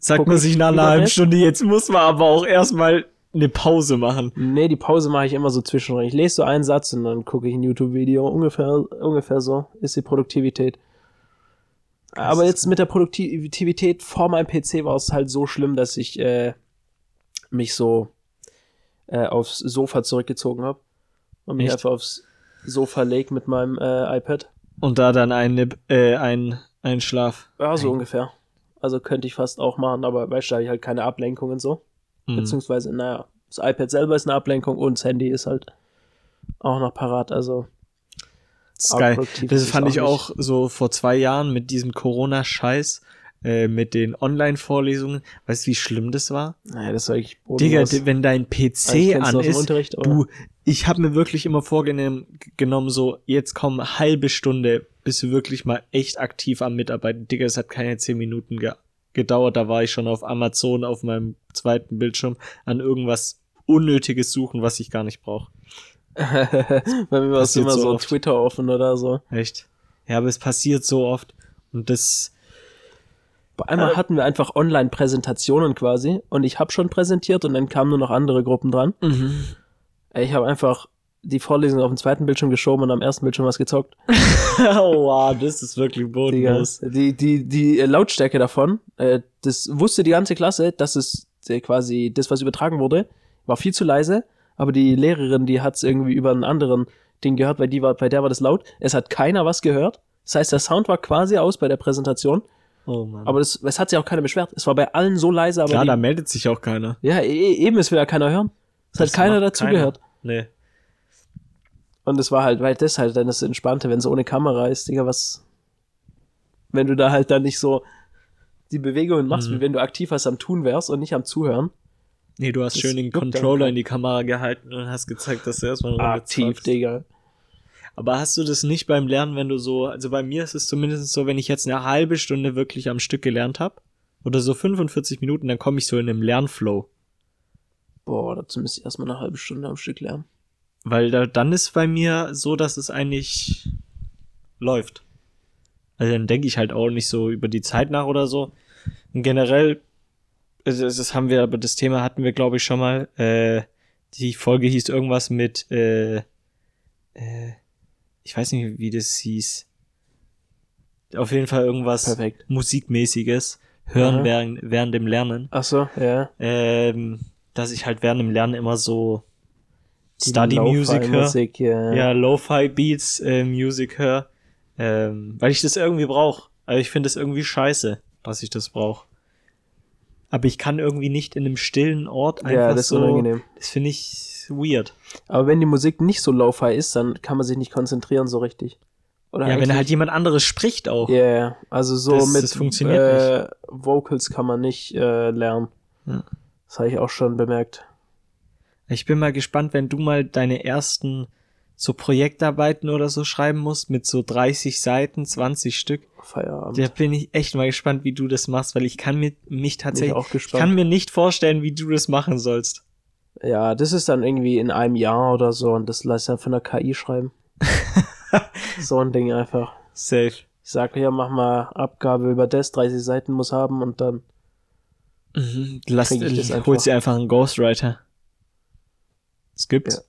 Sagt man ich sich nach einer halben. Stunde, jetzt muss man aber auch erstmal eine Pause machen. Nee, die Pause mache ich immer so zwischendrin. Ich lese so einen Satz und dann gucke ich ein YouTube-Video. Ungefähr, ungefähr so ist die Produktivität. Aber jetzt mit der Produktivität vor meinem PC war es halt so schlimm, dass ich äh, mich so äh, aufs Sofa zurückgezogen habe und mich Echt? einfach aufs Sofa leg mit meinem äh, iPad. Und da dann eine, äh, ein, ein Schlaf. Ja, so ungefähr. Also könnte ich fast auch machen, aber weißt du, da habe ich halt keine Ablenkung und so. Mhm. Beziehungsweise, naja, das iPad selber ist eine Ablenkung und das Handy ist halt auch noch parat. Also Das ist geil. Das fand ich auch auch so vor zwei Jahren mit diesem Corona-Scheiß, äh, mit den Online-Vorlesungen. Weißt du, wie schlimm das war? Naja, das war ich Digga, wenn dein PC an ist, du, ich habe mir wirklich immer vorgenommen, genommen, so, jetzt kommen halbe Stunde, bist du wirklich mal echt aktiv am Mitarbeiten. Digga, es hat keine zehn Minuten ge gedauert, da war ich schon auf Amazon auf meinem zweiten Bildschirm an irgendwas Unnötiges suchen, was ich gar nicht brauche. Bei mir war es immer so so, oft. Twitter offen oder so. Echt. Ja, aber es passiert so oft. Und das, Bei einmal Äh. hatten wir einfach Online-Präsentationen quasi und ich habe schon präsentiert und dann kamen nur noch andere Gruppen dran. Ey, Ich habe einfach die Vorlesung auf den zweiten Bildschirm geschoben und am ersten Bildschirm was gezockt. oh, wow, das ist wirklich bodenlos. Die, die, die äh, Lautstärke davon, äh, das wusste die ganze Klasse, dass es äh, quasi das, was übertragen wurde, War viel zu leise, aber die Lehrerin, die hat's irgendwie über einen anderen Ding gehört, weil die war, bei der war das laut. Es hat keiner was gehört. Das heißt, der Sound war quasi aus bei der Präsentation, Oh Mann. aber das, es hat sich auch keiner beschwert. Es war bei allen so leise, aber Klar, die, da meldet sich auch keiner. ja, e- eben, es will ja keiner hören. Es hat keiner macht dazu keiner. gehört. Nee. Und es war halt, weil das halt dann das Entspannte, wenn es ohne Kamera ist, Digga, was, wenn du da halt dann nicht so die Bewegungen machst, Mhm. wie wenn du aktiv was am Tun wärst und nicht am Zuhören. Nee, du hast Das schön den Controller in die Kamera gehalten und hast gezeigt, dass du erstmal Aktiv. Digga. Aber hast du das nicht beim Lernen, wenn du so, also bei mir ist es zumindest so, wenn ich jetzt eine halbe Stunde wirklich am Stück gelernt habe, oder so 45 Minuten, dann komme ich so in einem Lernflow. Boah, dazu müsste ich erstmal eine halbe Stunde am Stück lernen. Weil da, dann ist bei mir so, dass es eigentlich läuft. Also dann denke ich halt auch nicht so über die Zeit nach oder so. Und generell, also das das haben wir, aber das Thema hatten wir, glaube ich, schon mal. Äh, die Folge hieß irgendwas mit, äh, äh, ich weiß nicht, wie das hieß. Auf jeden Fall irgendwas Perfekt. Musikmäßiges. Hören Aha. während, während dem Lernen. Ach so, ja. Ähm, dass ich halt während dem Lernen immer so Study Music höre. Lo-Fi-Musik, ja. Ja, Lo-Fi Beats, äh, Music höre. Ähm, weil ich das irgendwie brauche. Also ich finde es irgendwie scheiße, dass ich das brauche. Aber ich kann irgendwie nicht in einem stillen Ort einfach Ja, das ist so. unangenehm. Das finde ich weird. Aber wenn die Musik nicht so Lo-Fi ist, dann kann man sich nicht konzentrieren so richtig. Oder ja, wenn halt jemand anderes spricht auch. Ja, ja. also so Das- mit das funktioniert äh, Vocals kann man nicht äh, lernen. Ja. Das habe ich auch schon bemerkt. Ich bin mal gespannt, wenn du mal deine ersten so Projektarbeiten oder so schreiben musst mit so 30 Seiten, 20 Stück. Feierabend. Da bin ich echt mal gespannt, wie du das machst, weil ich kann mir mich tatsächlich, auch ich gespannt. kann mir nicht vorstellen, wie du das machen sollst. Ja, das ist dann irgendwie in einem Jahr oder so und das lässt er von der KI schreiben. so ein Ding einfach. Safe. Ich sag ja, mach mal Abgabe über das, 30 Seiten muss haben und dann. Mhm. Lass, ich das einfach. holst dir einfach einen Ghostwriter. Das gibt's. Ja.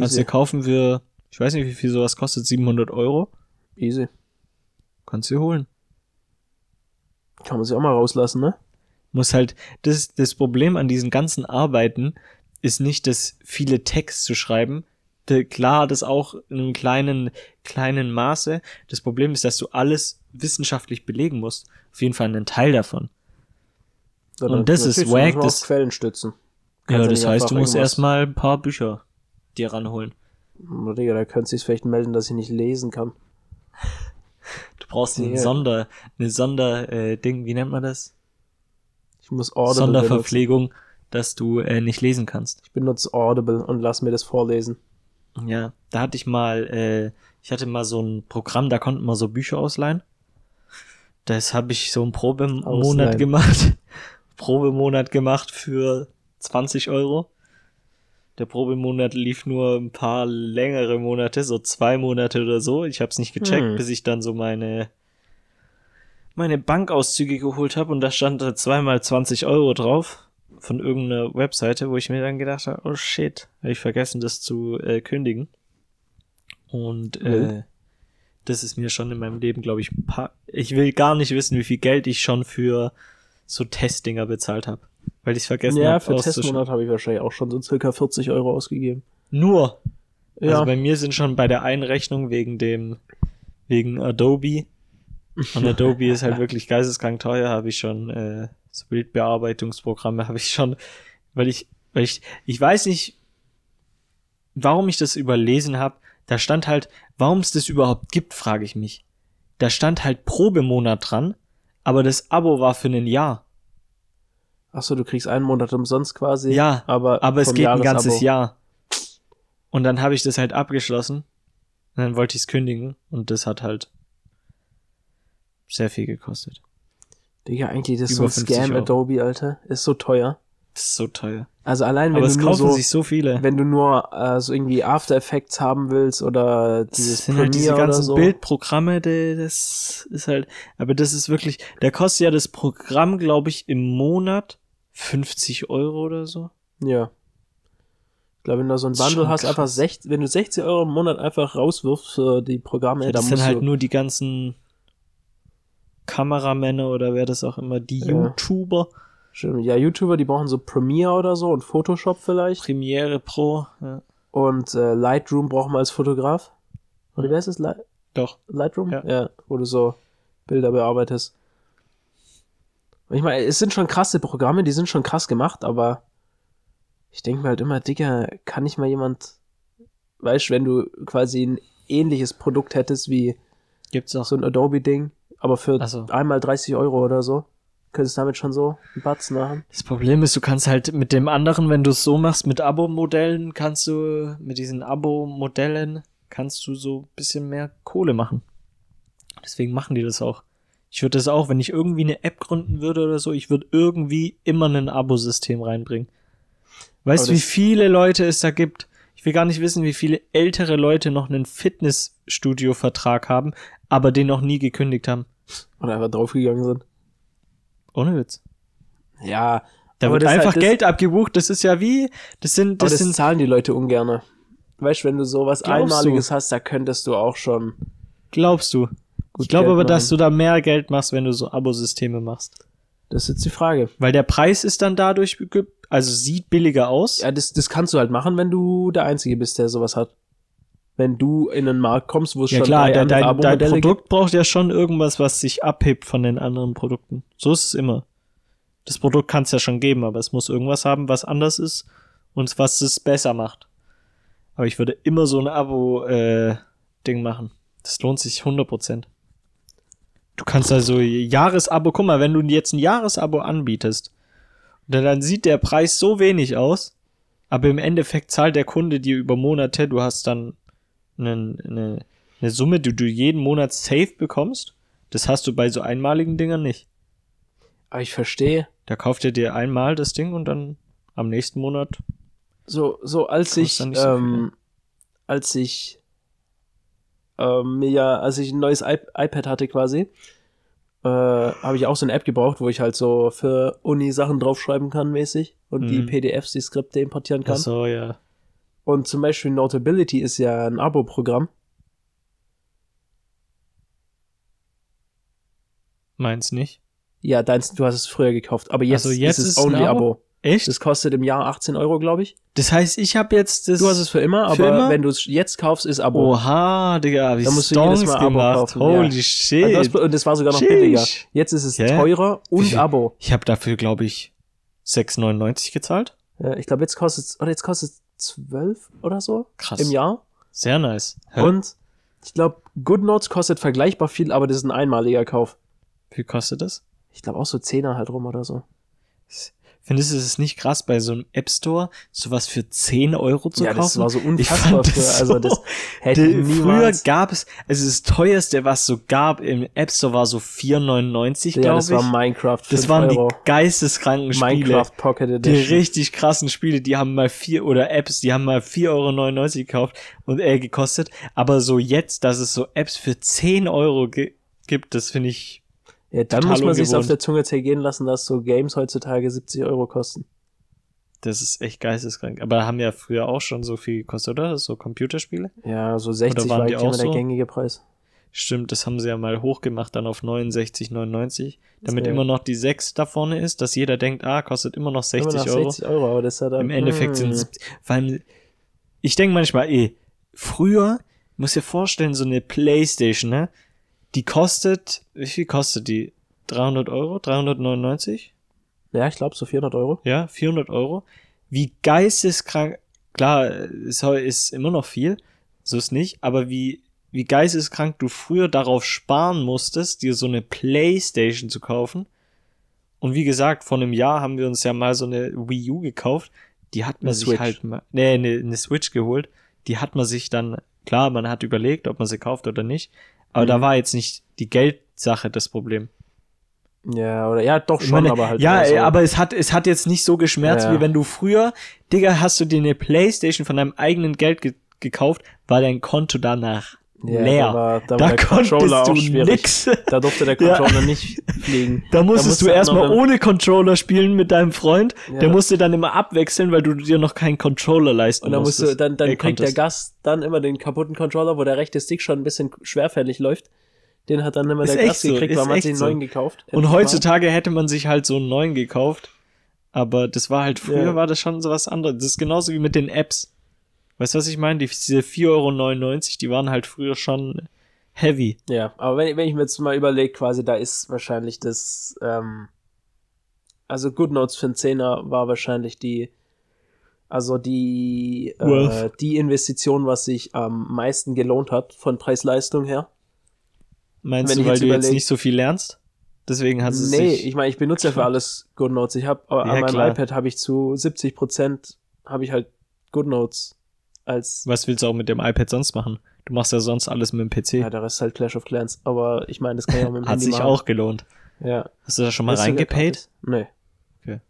Kannst Easy. dir kaufen für, ich weiß nicht, wie viel sowas kostet, 700 Euro. Easy. Kannst dir holen. Kann man sich auch mal rauslassen, ne? Muss halt, das, das Problem an diesen ganzen Arbeiten ist nicht, das viele Text zu schreiben. De- Klar, das auch in einem kleinen, kleinen Maße. Das Problem ist, dass du alles wissenschaftlich belegen musst. Auf jeden Fall einen Teil davon. Sondern Und das ist wack, das- Quellen stützen. Ja, Kannst das nicht heißt, du musst erstmal ein paar Bücher dir ranholen. Digga, da könnte sich vielleicht melden, dass ich nicht lesen kann. Du brauchst ein Ja. Sonder, eine Sonder, äh, Ding, wie nennt man das? Ich muss Audible benutzen. Sonderverpflegung, dass du äh, nicht lesen kannst. Ich benutze Audible und lass mir das vorlesen. Ja, da hatte ich mal, äh, ich hatte mal so ein Programm, da konnten wir so Bücher ausleihen. Das habe ich so einen Probemonat Ausleihen. gemacht. Probemonat gemacht für 20 Euro. Der Probemonat lief nur ein paar längere Monate, so zwei Monate oder so. Ich habe es nicht gecheckt, Hm. bis ich dann so meine meine Bankauszüge geholt habe und da stand da zweimal 20 Euro drauf von irgendeiner Webseite, wo ich mir dann gedacht habe, oh shit, habe ich vergessen, das zu äh, kündigen. Und äh, Wild. das ist mir schon in meinem Leben, glaube ich, ein paar. Ich will gar nicht wissen, wie viel Geld ich schon für so Testdinger bezahlt habe. Weil ich vergessen ja, habe. für Testmonat habe ich wahrscheinlich auch schon so circa 40 Euro ausgegeben. Nur. Ja, Also bei mir sind schon bei der Einrechnung wegen dem, wegen Adobe. Und Adobe ist halt wirklich geisteskrank teuer, habe ich schon, äh, so Bildbearbeitungsprogramme habe ich schon, weil ich, weil ich, ich weiß nicht, warum ich das überlesen habe. Da stand halt, warum es das überhaupt gibt, frage ich mich. Da stand halt Probemonat dran, aber das Abo war für ein Jahr. Achso, du kriegst einen Monat umsonst quasi. Ja, aber, Aber es geht ein ganzes Jahr. Und dann habe ich das halt abgeschlossen. Und dann wollte ich es kündigen. Und das hat halt sehr viel gekostet. Digga, eigentlich das ist so ein 50 Scam Euro. Adobe, Alter. Ist so teuer. Das ist so teuer. Also allein wenn Aber du nur so, so viele. wenn du nur äh, so irgendwie After Effects haben willst oder dieses das sind halt diese ganzen so. Bildprogramme, die, das ist halt, aber das ist wirklich, da kostet ja das Programm, glaube ich, im Monat 50 Euro oder so. Ja. Ich glaube, wenn du so ein Das ist Bundle hast, einfach krass. 60, wenn du 60 Euro im Monat einfach rauswirfst für die Programme, Ja, dann das musst sind halt nur die ganzen Kameramänner oder wer das auch immer, die Ja. YouTuber, Stimmt. Ja, YouTuber, die brauchen so Premiere oder so und Photoshop vielleicht. Premiere Pro. Ja. Und äh, Lightroom brauchen wir als Fotograf. Oder wer ist es? Light Doch. Lightroom? Ja. wo du so Bilder bearbeitest. Ich meine, es sind schon krasse Programme, die sind schon krass gemacht, aber ich denke mir halt immer, Digga, kann nicht mal jemand, weißt du, wenn du quasi ein ähnliches Produkt hättest wie Gibt's auch. so ein Adobe-Ding, aber für so. einmal 30 Euro oder so, könntest du damit schon so einen Batzen machen. Das Problem ist, du kannst halt mit dem anderen, wenn du es so machst, mit Abo-Modellen, kannst du, mit diesen Abo-Modellen, kannst du so ein bisschen mehr Kohle machen. Deswegen machen die das auch. Ich würde das auch, wenn ich irgendwie eine App gründen würde oder so, ich würde irgendwie immer ein Abo-System reinbringen. Weißt du, wie viele Leute es da gibt? Ich will gar nicht wissen, wie viele ältere Leute noch einen Fitnessstudio-Vertrag haben, aber den noch nie gekündigt haben. Oder einfach draufgegangen sind. Ohne Witz. Ja, Da wird einfach halt Geld abgebucht. Das ist ja wie, das sind, das das sind zahlen die Leute ungerne. Weißt du, wenn du sowas Glaubst du? Einmaliges hast, da könntest du auch schon Glaubst du? Gut ich glaube Geld aber, dass machen. du da mehr Geld machst, wenn du so Abosysteme machst. Das ist jetzt die Frage. Weil der Preis ist dann dadurch, also sieht billiger aus. Ja, das, das kannst du halt machen, wenn du der Einzige bist, der sowas hat. Wenn du in einen Markt kommst, wo es Ja schon klar, dein, dein, dein Produkt braucht ja schon irgendwas, was sich abhebt von den anderen Produkten. So ist es immer. Das Produkt kann es ja schon geben, aber es muss irgendwas haben, was anders ist und was es besser macht. Aber ich würde immer so ein Abo-Ding machen. Das lohnt sich 100%. Du kannst also Jahresabo, guck mal, wenn du jetzt ein Jahresabo anbietest, dann, sieht der Preis so wenig aus, aber im Endeffekt zahlt der Kunde dir über Monate, du hast dann eine, eine, eine Summe, die du jeden Monat safe bekommst. Das hast du bei so einmaligen Dingern nicht. Aber ich verstehe. Da kauft er dir einmal das Ding und dann am nächsten Monat. So, so als ich, so ähm, als ich, ähm, mir ja, als ich ein neues I iPad hatte quasi, äh, habe ich auch so eine App gebraucht, wo ich halt so für Uni Sachen draufschreiben kann mäßig und die Mhm. PDFs, die Skripte importieren kann. Ach so, ja. Und zum Beispiel Notability ist ja ein Abo-Programm. Meins nicht. Ja, deins, du hast es früher gekauft, aber jetzt, Also jetzt ist es ist only Abo? Abo. Echt? Das kostet im Jahr 18 Euro, glaube ich. Das heißt, ich habe jetzt das. Du hast es für immer, Für aber immer? wenn du es jetzt kaufst, ist Abo. Oha, Digga, wie Da musst du jedes Mal Abo gemacht. kaufen, Holy ja. shit. Und das, und das war sogar noch Sheesh. billiger. Jetzt ist es Ja? teurer und viel? Abo. Ich habe dafür, glaube ich, 6,99 gezahlt. Ja, ich glaube, jetzt kostet es, oder jetzt kostet es 12 oder so Krass. im Jahr. Sehr nice. Hä? Und ich glaube, GoodNotes kostet vergleichbar viel, aber das ist ein einmaliger Kauf. Wie viel kostet das? Ich glaube auch so 10er halt rum oder so. Findest du es nicht krass, bei so einem App Store sowas für 10 Euro zu ja, kaufen? das war so Ich unfassbar fand früher. das Also so- das hätte Die, ich früher gab es, also das teuerste, was so gab im App Store war so 4,99, ja, glaube das ich. war Minecraft. das 5 waren Euro. die geisteskranken Spiele. Minecraft Pocket Die Edition. richtig krassen Spiele, die haben mal vier oder Apps, die haben mal 4,99 Euro gekauft und äh, gekostet. Aber so jetzt, dass es so Apps für 10 Euro gibt, das finde ich. Ja, dann muss man sich auf der Zunge zergehen lassen, dass so Games heutzutage 70 Euro kosten. Das ist echt geisteskrank. Aber haben ja früher auch schon so viel gekostet, oder? So Computerspiele? Ja, so 60 waren war eigentlich immer auch der so? gängige Preis. Stimmt, das haben sie ja mal hochgemacht, dann auf 69,99. Damit Ja. immer noch die 6 da vorne ist, dass jeder denkt, ah, kostet immer noch 60 immer noch Euro. 60 Euro, aber das ist ja dann. Im Endeffekt sind hm. es, vor allem, ich denke manchmal, eh, früher, muss dir vorstellen, so eine Playstation, ne, die kostet, wie viel kostet die? 300 Euro? 399? Ja, ich glaube so 400 Euro. Ja, 400 Euro. Wie geisteskrank, klar, ist, ist immer noch viel, so ist nicht, aber wie, wie geisteskrank du früher darauf sparen musstest, dir so eine Playstation zu kaufen. Und wie gesagt, vor einem Jahr haben wir uns ja mal so eine Wii U gekauft. Die hat man Eine sich Switch. halt mal, nee, eine, eine Switch geholt. Die hat man sich dann, klar, man hat überlegt, ob man sie kauft oder nicht. Aber Mhm. da war jetzt nicht die Geldsache das Problem. Ja, oder ja, doch schon, meine, aber halt. ja, so. aber es hat, es hat jetzt nicht so geschmerzt, Ja. wie wenn du früher, Digga, hast du dir eine Playstation von deinem eigenen Geld ge gekauft, war dein Konto danach ja, leer. Da, war, da, Da, war der konntest du nix. Da durfte der Ja. Controller nicht fliegen. Da musstest musste du halt erstmal ohne Controller spielen mit deinem Freund. Ja. Der musste dann immer abwechseln, weil du dir noch keinen Controller leisten Und dann musst musstest. du, dann, dann kriegt der konntest. Gast dann immer den kaputten Controller, wo der rechte Stick schon ein bisschen schwerfällig läuft. Den hat dann immer Ist der Gast so, gekriegt, weil man sich einen so. neuen gekauft. Und heutzutage hätte man sich halt so einen neuen gekauft. aber das war halt, früher Ja. war das schon so was anderes. Das ist genauso wie mit den Apps. Weißt du, was ich meine? Die, diese 4,99 Euro, die waren halt früher schon heavy. Ja, aber wenn, wenn ich mir jetzt mal überlege, quasi, da ist wahrscheinlich das, ähm, also GoodNotes für einen Zehner war wahrscheinlich die, also die, äh, die Investition, was sich am meisten gelohnt hat von Preis-Leistung her. Meinst Wenn du, weil jetzt du jetzt überleg- nicht so viel lernst? Deswegen hast du es Nee, sich- ich meine, ich benutze ja für alles GoodNotes. Ich habe Ja, an meinem klar. iPad habe ich zu 70 Prozent habe ich halt GoodNotes als Was willst du auch mit dem iPad sonst machen? Du machst ja sonst alles mit dem PC. ja, der Rest ist halt Clash of Clans. Aber ich meine, das kann ich auch mit dem Hat Handy sich machen. auch gelohnt. Ja. Hast du da schon mal gratis. Nee. Okay.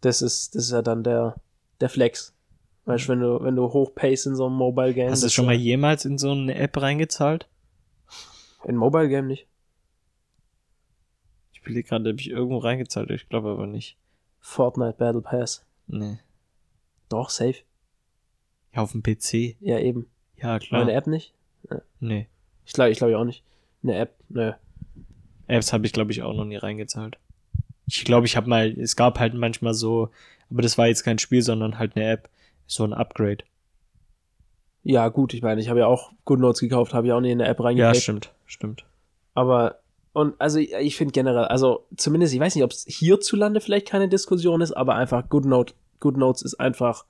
Das ist, das ist ja dann der, der Flex. Weißt du, wenn du, wenn du hochpayst in so einem Mobile Game. Hast du das schon mal ja- jemals in so eine App reingezahlt? In Mobile Game nicht. Ich will gerade, ob ich irgendwo reingezahlt habe. Ich glaube aber nicht. Fortnite Battle Pass. Nee. Doch, safe. Ja, auf dem PC. Ja, eben. Ja, Aber klar. eine App nicht? Nee. Ich glaube ich glaube auch nicht. Eine App, nö. Apps habe ich, glaube ich, auch noch nie reingezahlt. Ich glaube, ich habe mal, es gab halt manchmal so, aber das war jetzt kein Spiel, sondern halt eine App. So ein Upgrade. Ja, gut, ich meine, ich habe ja auch GoodNotes gekauft, habe ich auch nie in eine App Ja, reingepayt. stimmt. Stimmt. Aber, und also ich, ich finde generell, also zumindest, ich weiß nicht, ob es hierzulande vielleicht keine Diskussion ist, aber einfach GoodNote, GoodNotes ist einfach.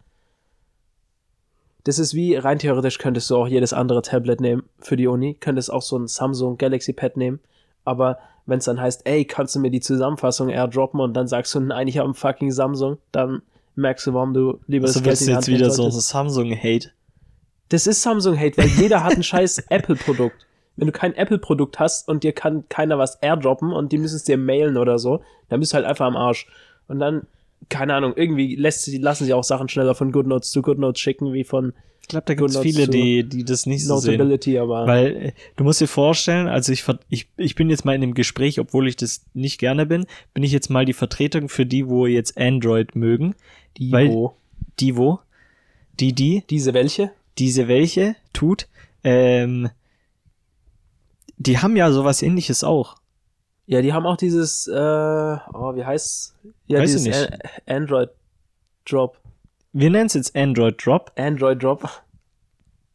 Das ist wie, rein theoretisch könntest du auch jedes andere Tablet nehmen für die Uni, könntest auch so ein Samsung Galaxy Pad nehmen, aber wenn es dann heißt, ey, kannst du mir die Zusammenfassung airdroppen und dann sagst du, nein, ich habe ein fucking Samsung, dann merkst du, warum du lieber Also das Geld in du die jetzt Hand nehmen wieder so solltest. Samsung-Hate? Das ist Samsung-Hate, weil jeder hat ein scheiß Apple-Produkt. Wenn du kein Apple-Produkt hast und dir kann keiner was airdroppen und die müssen es dir mailen oder so, dann bist du halt einfach am Arsch. Und dann, keine Ahnung, irgendwie lässt sie, lassen sie auch Sachen schneller von GoodNotes zu GoodNotes schicken, wie von Ich glaube, da gibt es viele, die, die das nicht so sehen. Notability, aber Weil äh, du musst dir vorstellen, also ich, ich, ich bin jetzt mal in einem Gespräch, obwohl ich das nicht gerne bin, bin ich jetzt mal die Vertretung für die, wo jetzt Android mögen. die, weil- wo Die, wo? Die, die, diese welche? diese welche tut. Ähm, die haben ja sowas ähnliches auch. Ja, die haben auch dieses, äh, oh, wie heißt's? Ja, Weiß dieses nicht. A- Android Drop. Wir nennen es jetzt Android Drop. Android Drop.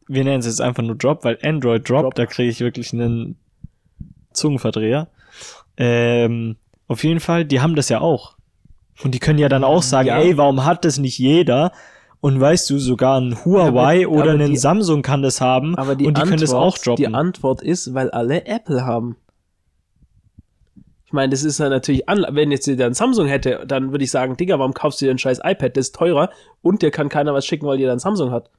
Wir nennen es jetzt einfach nur Drop, weil Android Drop, Drop. da kriege ich wirklich einen Zungenverdreher. Ähm, auf jeden Fall, die haben das ja auch. Und die können ja dann auch sagen, Ja. ey, warum hat das nicht jeder? Und weißt du, sogar ein Huawei aber- oder aber ein die- Samsung kann das haben Aber die und die Antwort, können das auch droppen. Die Antwort ist, weil alle Apple haben. Ich meine, das ist ja natürlich, an, wenn jetzt jeder ein Samsung hätte, dann würde ich sagen, Digga, warum kaufst du dir ein scheiß iPad, das ist teurer und dir kann keiner was schicken, weil jeder ein Samsung hat.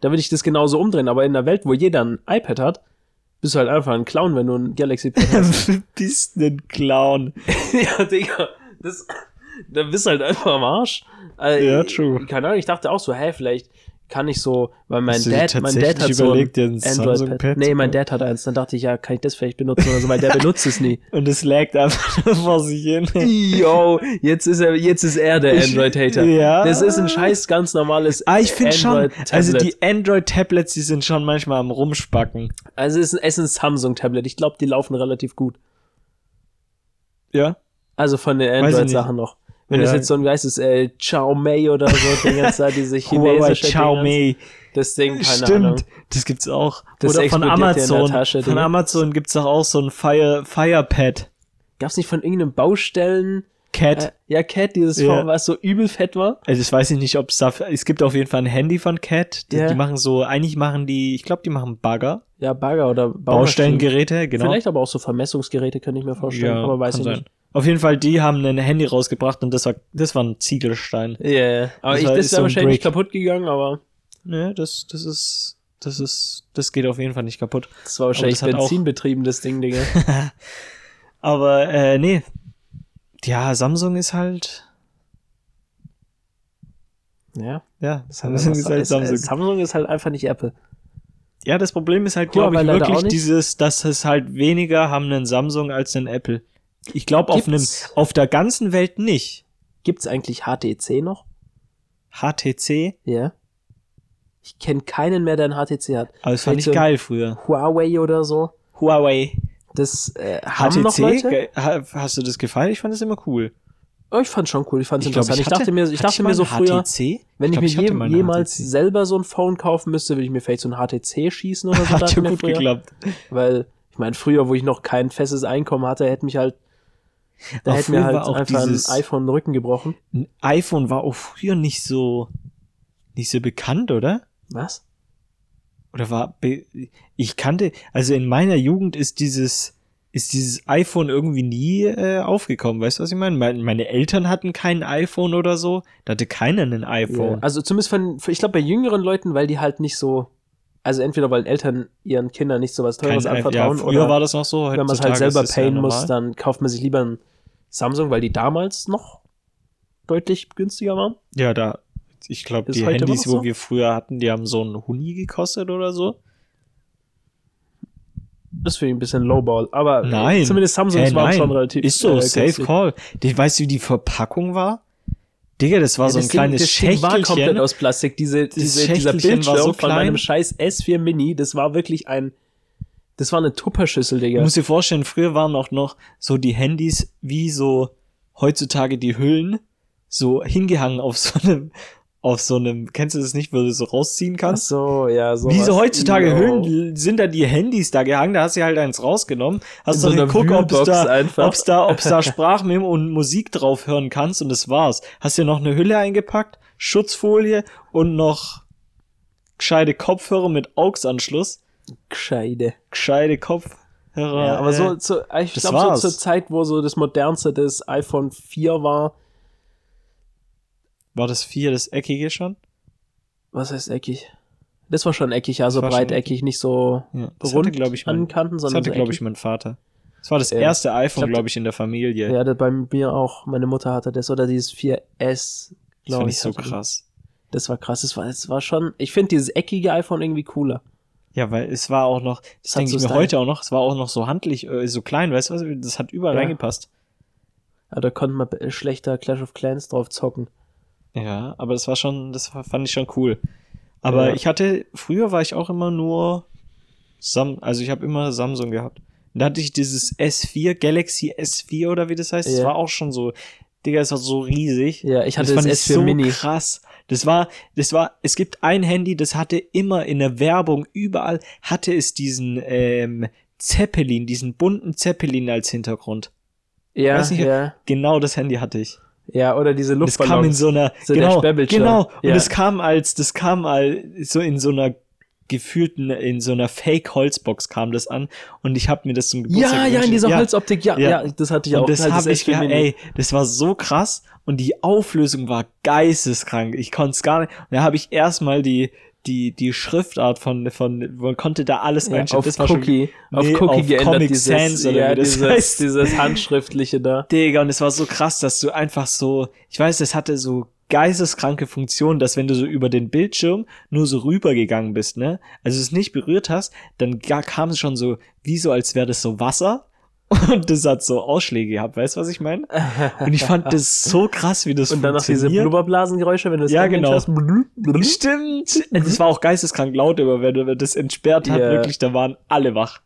Da würde ich das genauso umdrehen, aber in einer Welt, wo jeder ein iPad hat, bist du halt einfach ein Clown, wenn du ein Galaxy Pad hast. Du bist ein Clown. ja, Digga, das, da bist du halt einfach am Arsch. Äh, Ja, true. Keine Ahnung, ich dachte auch so, hä, vielleicht kann ich so, weil mein Hast Dad, mein Dad hat so ein ein Android-Pad. Nee, mein? Dad hat eins. Dann dachte ich, ja, kann ich das vielleicht benutzen oder so, weil der benutzt es nie. Und es laggt einfach vor sich hin. Yo, jetzt ist er, jetzt ist er der Android-Hater. ja. Das ist ein scheiß ganz normales Ah, ich finde schon, also die Android-Tablets, die sind schon manchmal am Rumspacken. Also es ist, es ist ein Samsung-Tablet. Ich glaube, die laufen relativ gut. Ja? Also von den. Android-Sachen noch. Wenn Ja. das jetzt so ein, wie heißt es, äh, Xiaomi oder so, die ganze Zeit, diese chinesische Xiaomi. Das Ding, keine Stimmt, Ahnung. das gibt's auch. Das Oder von Amazon. Tasche, von. Amazon gibt's doch auch so ein Fire, Firepad Gab's nicht von irgendeinem Baustellen, Cat. äh, ja, Cat, dieses Ja. Form, was so übel fett war? Also das weiß ich nicht, ob es da, es gibt auf jeden Fall ein Handy von Cat. Die, Ja. die machen so, eigentlich machen die, ich glaube, die machen Bagger, Ja, Bagger oder Baumaschinen. Baustellengeräte, genau. Vielleicht aber auch so Vermessungsgeräte, könnte ich mir vorstellen, ja, aber weiß ich sein. nicht. Auf jeden Fall, die haben ein Handy rausgebracht und das war, das war ein Ziegelstein. Ja, yeah. aber Das ich, war- das ist ein wahrscheinlich nicht kaputt gegangen, aber Ne, das, das ist, das ist, das geht auf jeden Fall nicht kaputt. das war wahrscheinlich das benzinbetrieben, das Ding, Digga. Aber, äh, nee. Ja, Samsung ist halt, ja, ja, Samsung ist halt Samsung. Samsung ist halt einfach nicht Apple. Ja, das Problem ist halt, glaube ich, wirklich dieses, dass es halt weniger haben einen Samsung als einen Apple. Ich glaube, auf Gibt's- auf der ganzen Welt nicht. Gibt's eigentlich HTC noch? HTC, Ja. Ich kenne keinen mehr, der ein HTC hat. aber das fand Vielleicht ich so geil früher. Huawei oder so. Huawei. Das äh, haben HTC, hast du das gefallen? Ich fand das immer cool. Oh, ich fand schon cool, ich fand es Ich glaub, interessant. Ich, ich hatte- dachte mir, ich dachte ich mir so früher, HTC? wenn Ich ich, glaub, ich mir je, jemals HTC. selber so ein Phone kaufen müsste, würde ich mir vielleicht so ein HTC schießen oder so. Hat mir gut früher. geklappt. Weil, ich meine, früher, wo ich noch kein festes Einkommen hatte, hätte mich halt, da Aber hätte mir früher halt war auch einfach dieses- ein iPhone den Rücken gebrochen. Ein iPhone war auch früher nicht so, nicht so bekannt, oder? Was? Oder war, ich kannte, also in meiner Jugend ist dieses, ist dieses iPhone irgendwie nie äh, aufgekommen. Weißt du, was ich meine? Meine, Eltern hatten kein iPhone oder so. Da hatte keiner ein Ja. iPhone. Also zumindest von, ich glaube bei jüngeren Leuten, weil die halt nicht so, also entweder weil Eltern ihren Kindern nicht so was Kein Teures. Ja, anvertrauen früher oder war das noch so. wenn man es halt selber es ja payen muss, dann kauft man sich lieber ein Samsung, weil die damals noch deutlich günstiger waren. Ja, da, ich glaube, die Handys, noch wo so? wir früher hatten, die haben so einen Huni gekostet oder so. Das finde ich ein bisschen Lowball, aber Nein. zumindest Samsungs Hä, waren schon relativ Ist so, äh, safe günstig. call. Weißt du, wie die Verpackung war? Digga, das war Ja, so ein Ding- kleines das war komplett aus Plastik. Diese, diese, dieser Bildschirm war so von meinem scheiß S4 Mini, das war wirklich ein, das war eine Tupperschüssel, Du Digga. musst dir vorstellen, früher waren auch noch so die Handys wie so heutzutage die Hüllen so hingehangen auf so einem, auf so einem, kennst du das nicht, wo du so rausziehen Ach kannst? so, ja, so. Wie so heutzutage Yo. Hüllen sind da die Handys da gehangen, da hast du halt eins rausgenommen, hast In so geguckt, ob es da, ob's da, ob's da Sprachmemo und Musik drauf hören kannst und das war's. Hast dir noch eine Hülle eingepackt, Schutzfolie und noch gescheite Kopfhörer mit AUX-Anschluss. Gescheide. Gescheite Kopfhörer. Ja, aber äh, so, so ich das glaube, so zur Zeit, wo so das modernste das iPhone 4 war, War das vier das eckige schon? was heißt eckig? Das war schon eckig, also Das war breiteckig, nicht so Ja, das rund hatte, glaube ich, an mein, den Kanten, das sondern hatte, so glaube ich, mein Vater. Das war das Ja. erste iPhone, glaub, glaube ich, in der Familie. Ja, das bei mir auch. Meine Mutter hatte das oder dieses 4S, das glaube ich. ich so hatte die. krass. Das war krass. Das war, das war schon. Ich finde dieses eckige iPhone irgendwie cooler. Ja, weil es war auch noch, das denke so ich mir Style. heute auch noch, es war auch noch so handlich, äh, so klein, weißt du was, das hat überall Ja. reingepasst. Aber da konnte man schlechter Clash of Clans drauf zocken. Ja, aber das war schon, das fand ich schon cool. Aber Ja. ich hatte, früher war ich auch immer nur Sam, also ich habe immer Samsung gehabt. Und da hatte ich dieses S4, Galaxy S4 oder wie das heißt, das Ja. war auch schon so, Digga, das war so riesig. Ja, ich hatte das das, fand S4 ich so Mini. krass. Das war, das war, es gibt ein Handy, das hatte immer in der Werbung, überall hatte es diesen ähm, Zeppelin, diesen bunten Zeppelin als Hintergrund. Ja, weiß nicht, ja. Genau das Handy hatte ich. Ja, oder diese Das kam in Luftballons. so einer, So genau, genau. Und Ja. das kam als, das kam als, so in so einer gefühlten, in so einer Fake-Holzbox kam das an und ich habe mir das zum Geburtstag ja, ja, in dieser ja. Holzoptik. Ja, Ja. ja, das hatte ich auch. Und das Halt habe ich S4 gehabt, Mini. ey, das war so krass und die Auflösung war geisteskrank. Ich konnte es gar nicht. Und da habe ich erstmal die die die Schriftart von von man konnte da alles Ja, auf das war schon Cookie, auf Nee, Cookie auf geändert, Comic dieses, Sans oder ja, wie das dieses, heißt. dieses handschriftliche da. Digga, und es war so krass, dass du einfach so, ich weiß, das hatte so geisteskranke Funktion, dass wenn du so über den Bildschirm nur so rübergegangen bist, ne, also es nicht berührt hast, dann kam es schon so, wie so, als wäre das so Wasser. Und das hat so Ausschläge gehabt, weißt du, was ich meine? Und ich fand das so krass, wie das Und dann noch diese funktioniert. Blubberblasengeräusche, wenn du das Ja, genau. hast. Stimmt. Das war auch geisteskrank laut, aber wenn du das entsperrt hat, Ja. wirklich, da waren alle wach.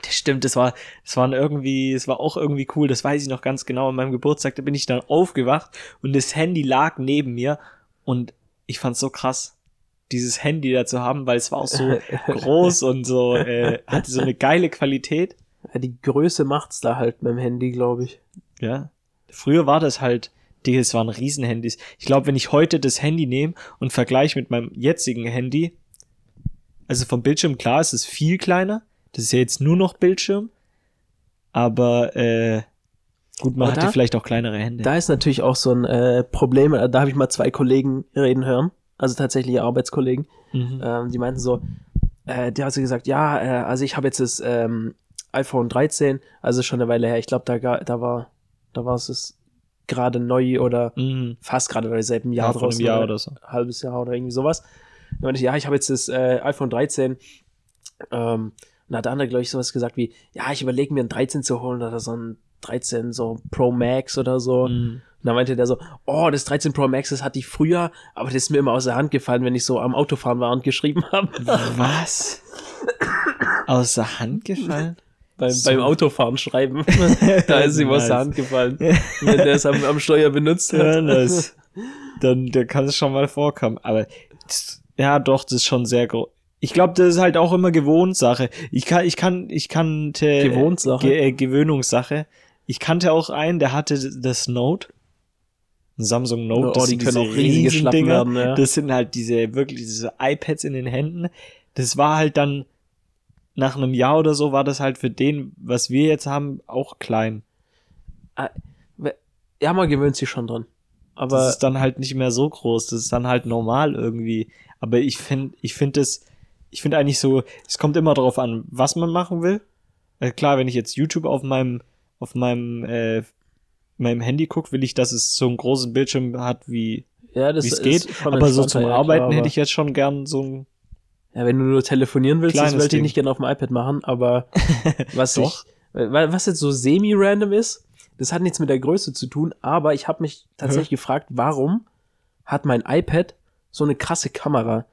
Das stimmt, das war, das waren irgendwie, es war auch irgendwie cool, das weiß ich noch ganz genau. An meinem Geburtstag, da bin ich dann aufgewacht und das Handy lag neben mir und ich fand's so krass, dieses Handy da zu haben, weil es war auch so groß und so, äh, hatte so eine geile Qualität. Ja, die Größe macht's da halt mit dem Handy, glaube ich. Ja. Früher war das halt, Digga, es waren Riesenhandys. Ich glaube, wenn ich heute das Handy nehme und vergleiche mit meinem jetzigen Handy, also vom Bildschirm, klar, es ist viel kleiner. Das ist ja jetzt nur noch Bildschirm. Aber äh, gut, man Aber hatte da- vielleicht auch kleinere Hände. Da ist natürlich auch so ein äh, Problem, da habe ich mal zwei Kollegen reden hören, also tatsächlich Arbeitskollegen, mhm. ähm, die meinten so, äh, der hat so gesagt, ja, äh, also ich habe jetzt das ähm, iPhone 13, also schon eine Weile her, ich glaube, da, da war, da war es gerade neu oder Mhm. fast gerade oder Ja, Jahr vor einem draußen Jahr oder so. halbes Jahr oder irgendwie sowas. Und meinte ich, ja, ich habe jetzt das äh, iPhone 13. Ähm, und hat der andere, glaube ich, sowas gesagt wie, ja, ich überlege mir ein 13 zu holen oder so ein 13 so Pro Max oder so. Und Mhm. dann meinte der so, oh, das 13 Pro Max, das hatte ich früher, aber das ist mir immer aus der Hand gefallen, wenn ich so am Autofahren war und geschrieben habe. Was? Aus der Hand gefallen? beim, So. beim Autofahren schreiben. da ist ihm aus der Nice. Hand gefallen. Wenn der es am, am Steuer benutzt hat. Ja, das, dann, dann kann es schon mal vorkommen. Aber ja, doch, das ist schon sehr groß. Ich glaube, das ist halt auch immer Gewohnsache. Ich kann, ich kann, ich kannte Gewohnsache? Ge äh, Gewöhnungssache. Ich kannte auch einen, der hatte das Note, ein Samsung Note. Oh, das die sind können auch riesige Schlappen werden, ja. Das sind halt diese wirklich diese iPads in den Händen. Das war halt dann nach einem Jahr oder so war das halt für den, was wir jetzt haben, auch klein. Ja, man gewöhnt sich schon dran. Aber das ist dann halt nicht mehr so groß. Das ist dann halt normal irgendwie. Aber ich finde, ich finde es, ich finde eigentlich so, es kommt immer darauf an, was man machen will. Äh, klar, wenn ich jetzt YouTube auf meinem, auf meinem, äh, meinem Handy gucke, will ich, dass es so einen großen Bildschirm hat, wie ja, es geht. Aber so zum ja, Arbeiten klar, hätte ich jetzt schon gern so ein. Ja, wenn du nur telefonieren willst, das wollte ich nicht gerne auf dem iPad machen, aber was Doch. ich, was jetzt so semi-random ist, das hat nichts mit der Größe zu tun, aber ich habe mich tatsächlich gefragt, warum hat mein iPad so eine krasse Kamera?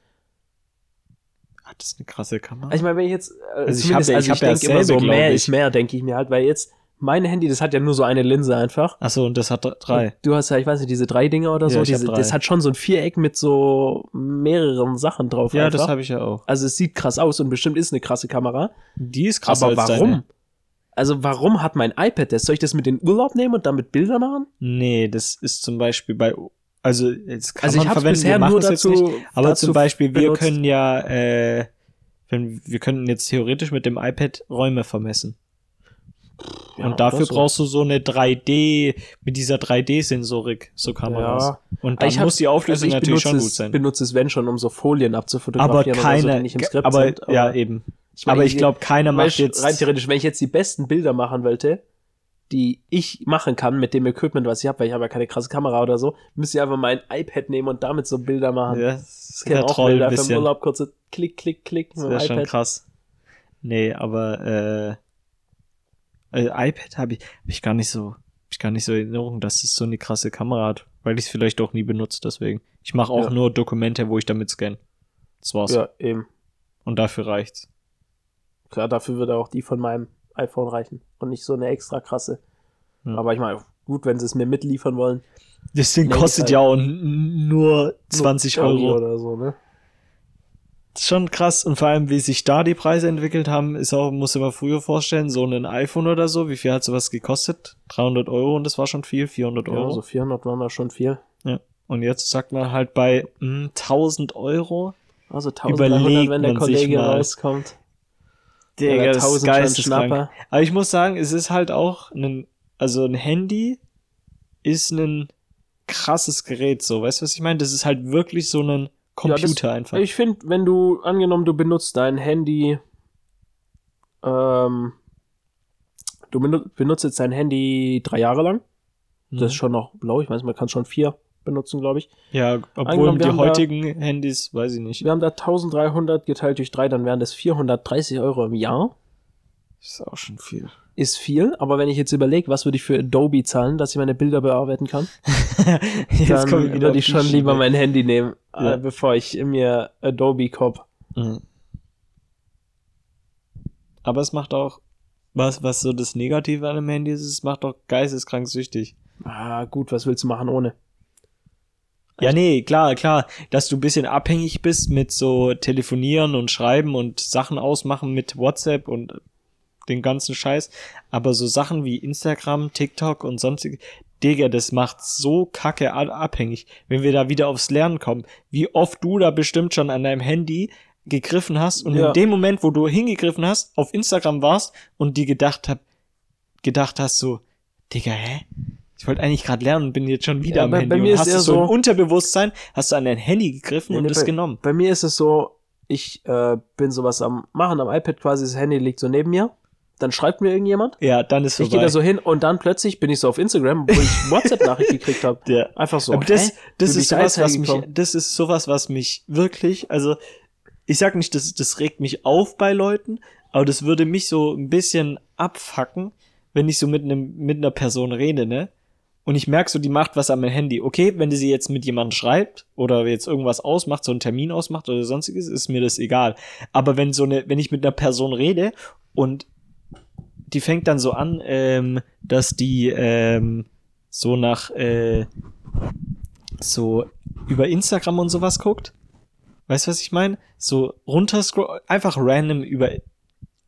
Hat das eine krasse Kamera? Also ich meine, wenn ich jetzt, äh, Also ich hab ja- also ich ich, hab ja denke immer so, mehr ist ich. mehr, denke ich mir halt, weil jetzt mein Handy, das hat ja nur so eine Linse einfach. Achso, und das hat drei. Du hast ja, ich weiß nicht, diese drei Dinger oder Ja, so, ich hab diese, das hat schon so ein Viereck mit so mehreren Sachen drauf. Ja, einfach. das habe ich ja auch. Also es sieht krass aus und bestimmt ist eine krasse Kamera. Die ist krasser aber warum? Deine. Also warum hat mein iPad das? Soll ich das mit in den Urlaub nehmen und damit Bilder machen? Nee, das ist zum Beispiel bei, also jetzt kann also man ich verwenden, bisher wir nur es jetzt dazu, nicht. Aber dazu zum Beispiel, wir benutzt. können ja, äh, wenn, wir könnten jetzt theoretisch mit dem iPad Räume vermessen. Ja, und dafür so. brauchst du so eine 3D, mit dieser 3D-Sensorik, so Kameras. Ja. Und dann Ich hab- muss die Auflösung also ich natürlich schon es, gut sein. benutze es, wenn schon, um so Folien Aber abzufotografieren so, keine, die nicht im Skript aber, sind. ja, eben. ich meine, aber ich glaube, keiner macht jetzt, rein theoretisch, wenn ich jetzt die besten Bilder machen wollte, die ich machen kann mit dem Equipment, was ich habe, weil ich habe ja keine krasse Kamera oder so, müsste ich einfach mein iPad nehmen und damit so Bilder machen. ja, das wäre auch ein Bilder bisschen. Urlaub, kurze Klick, Klick, Klick Das mit wäre dem schon iPad. krass. Nee, aber äh, äh, iPad habe ich, hab ich gar nicht so, ich gar nicht so in Erinnerung, dass es so eine krasse Kamera hat, weil ich es vielleicht auch nie benutze, deswegen. Ich mache auch Ja. nur Dokumente, wo ich damit scanne. Das war's. Ja, eben. Und dafür reicht's. Klar, dafür würde auch die von meinem iPhone reichen und nicht so eine extra krasse. Ja. Aber ich meine, gut, wenn sie es mir mitliefern wollen. Das Ding kostet halt- ja auch nur 20 Euro Euro. oder so, ne? Das ist schon krass. Und vor allem, wie sich da die Preise entwickelt haben, ist auch, muss mir früher vorstellen, so ein iPhone oder so, wie viel hat sowas gekostet? 300 Euro und das war schon viel, 400 Ja, Euro. so 400 waren da schon viel. Ja. Und jetzt sagt man halt bei mh, 1000 Euro. Also 1300, Überlegt wenn der man Kollege rauskommt. Digga, das ist 1000 schon geisteskrank. Schnapper. Aber ich muss sagen, es ist halt auch ein, also ein Handy ist ein krasses Gerät, so. Weißt du, was ich meine? Das ist halt wirklich so ein Computer Ja, das- einfach. Ich finde, wenn du, angenommen, du benutzt dein Handy, ähm, du benu- benutzt jetzt dein Handy drei Jahre lang. Mhm. Das ist schon noch blau. Ich weiß, man kann schon vier benutzen, glaube ich. ja, obwohl die haben da- heutigen Handys, weiß ich nicht. Wir haben da 1300 geteilt durch drei, dann wären das 430 Euro im Jahr. ist auch schon viel. Ist viel, aber wenn ich jetzt überlege, was würde ich für Adobe zahlen, dass ich meine Bilder bearbeiten kann, Jetzt dann ich wieder würde ich schon lieber mein Handy nehmen, Ja. äh, bevor ich mir Adobe kopp. Mhm. Aber es macht auch, was, was so das Negative an einem Handy ist, es macht auch geisteskrank süchtig. Ah, gut, was willst du machen ohne? Ja, nee, klar, klar, dass du ein bisschen abhängig bist mit so Telefonieren und Schreiben und Sachen ausmachen mit WhatsApp und den ganzen Scheiß. Aber so Sachen wie Instagram, TikTok und sonstige, Digga, das macht so kacke abhängig. Wenn wir da wieder aufs Lernen kommen, wie oft du da bestimmt schon an deinem Handy gegriffen hast und Ja. in dem Moment, wo du hingegriffen hast, auf Instagram warst und dir gedacht hab, gedacht hast so, Digga, hä? Ich wollte eigentlich gerade lernen und bin jetzt schon wieder Ja, am bei- Handy. bei mir und ist hast eher so so- Unterbewusstsein, hast du an dein Handy gegriffen Nee, und nee, es bei, genommen. Bei mir ist es so, ich äh, bin sowas am machen am iPad quasi, das Handy liegt so neben mir. Dann schreibt mir irgendjemand. Ja, dann ist Ich vorbei. gehe da so hin und dann plötzlich bin ich so auf Instagram, wo ich WhatsApp-Nachricht gekriegt habe. Ja. Einfach so. Aber das, das ist sowas, was mich, das ist sowas, was mich wirklich, also ich sag nicht, das, das regt mich auf bei Leuten, aber das würde mich so ein bisschen abfacken, wenn ich so mit einem, mit einer Person rede, ne? Und ich merke so, die macht was am Handy. Okay, wenn die sie jetzt mit jemandem schreibt oder jetzt irgendwas ausmacht, so einen Termin ausmacht oder sonstiges, ist mir das egal. Aber wenn so eine, wenn ich mit einer Person rede und die fängt dann so an, ähm, dass die ähm, so nach äh, so über Instagram und sowas guckt. Weißt du, was ich meine? So runterscroll, einfach random über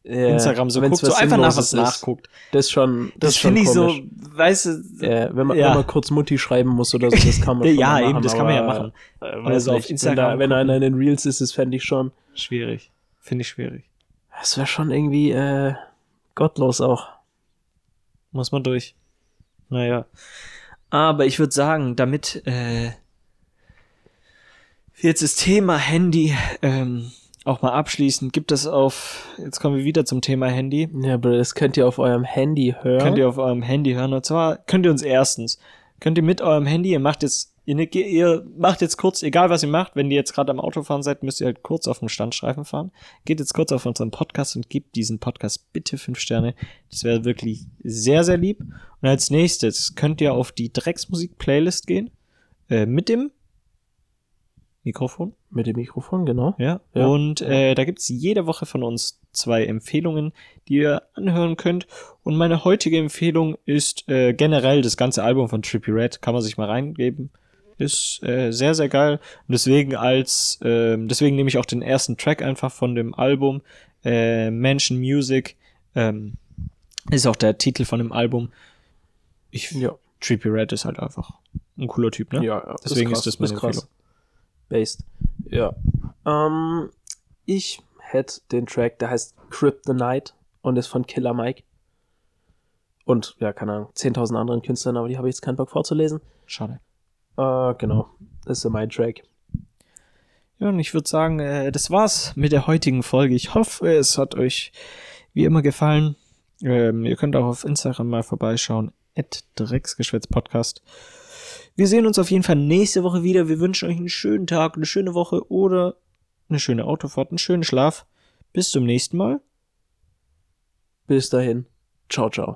Ja, Instagram so wenn's guckt, so einfach nach was ist. nachguckt. Das ist schon, Das, ist schon finde ich so, weißt du, Ja, wenn, man, Ja. wenn man kurz Mutti schreiben muss oder so, das kann man schon ja, machen, eben, das kann man ja machen. Äh, Also auf. Instagram wenn, da, wenn einer in den Reels ist, das fände ich schon. Schwierig. Finde ich schwierig. Das wäre schon irgendwie äh, gottlos auch. Muss man durch. Naja. Aber ich würde sagen, damit äh, wir jetzt das Thema Handy ähm, auch mal abschließen, gibt es auf, jetzt kommen wir wieder zum Thema Handy. Ja, aber das könnt ihr auf eurem Handy hören. Könnt ihr auf eurem Handy hören. Und zwar könnt ihr uns erstens, könnt ihr mit eurem Handy, ihr macht jetzt, ihr, ne- ihr macht jetzt kurz, egal was ihr macht, wenn ihr jetzt gerade am Autofahren seid, müsst ihr halt kurz auf den Standstreifen fahren. Geht jetzt kurz auf unseren Podcast und gebt diesen Podcast bitte fünf Sterne. Das wäre wirklich sehr, sehr lieb. Und als nächstes könnt ihr auf die Drecksmusik-Playlist gehen. Äh, mit dem Mikrofon. Mit dem Mikrofon, genau. Ja. Ja. Und äh, da gibt's jede Woche von uns zwei Empfehlungen, die ihr anhören könnt. Und meine heutige Empfehlung ist äh, generell das ganze Album von Trippy Red. Kann man sich mal reingeben. Ist äh, sehr, sehr geil. Und deswegen als, ähm, deswegen nehme ich auch den ersten Track einfach von dem Album. Äh, Mansion Music. Ähm, ist auch der Titel von dem Album. Ich, Ja. Trippy Red ist halt einfach ein cooler Typ, ne? Ja, ja. Deswegen krass, ist das meine krass. Empfehlung. Based. Ja. Ähm, ich hätte den Track, der heißt Kryptonite und ist von Killer Mike. Und, ja, keine Ahnung, 10.000 anderen Künstlern, aber die habe ich jetzt keinen Bock vorzulesen. Schade. Äh, genau. Das ist mein Track. Ja, und ich würde sagen, äh, das war's mit der heutigen Folge. Ich hoffe, es hat euch wie immer gefallen. Ähm, ihr könnt auch auf Instagram mal vorbeischauen. Drecksgeschwätz-Podcast. Wir sehen uns auf jeden Fall nächste Woche wieder. Wir wünschen euch einen schönen Tag, eine schöne Woche oder eine schöne Autofahrt, einen schönen Schlaf. Bis zum nächsten Mal. Bis dahin. Ciao, ciao.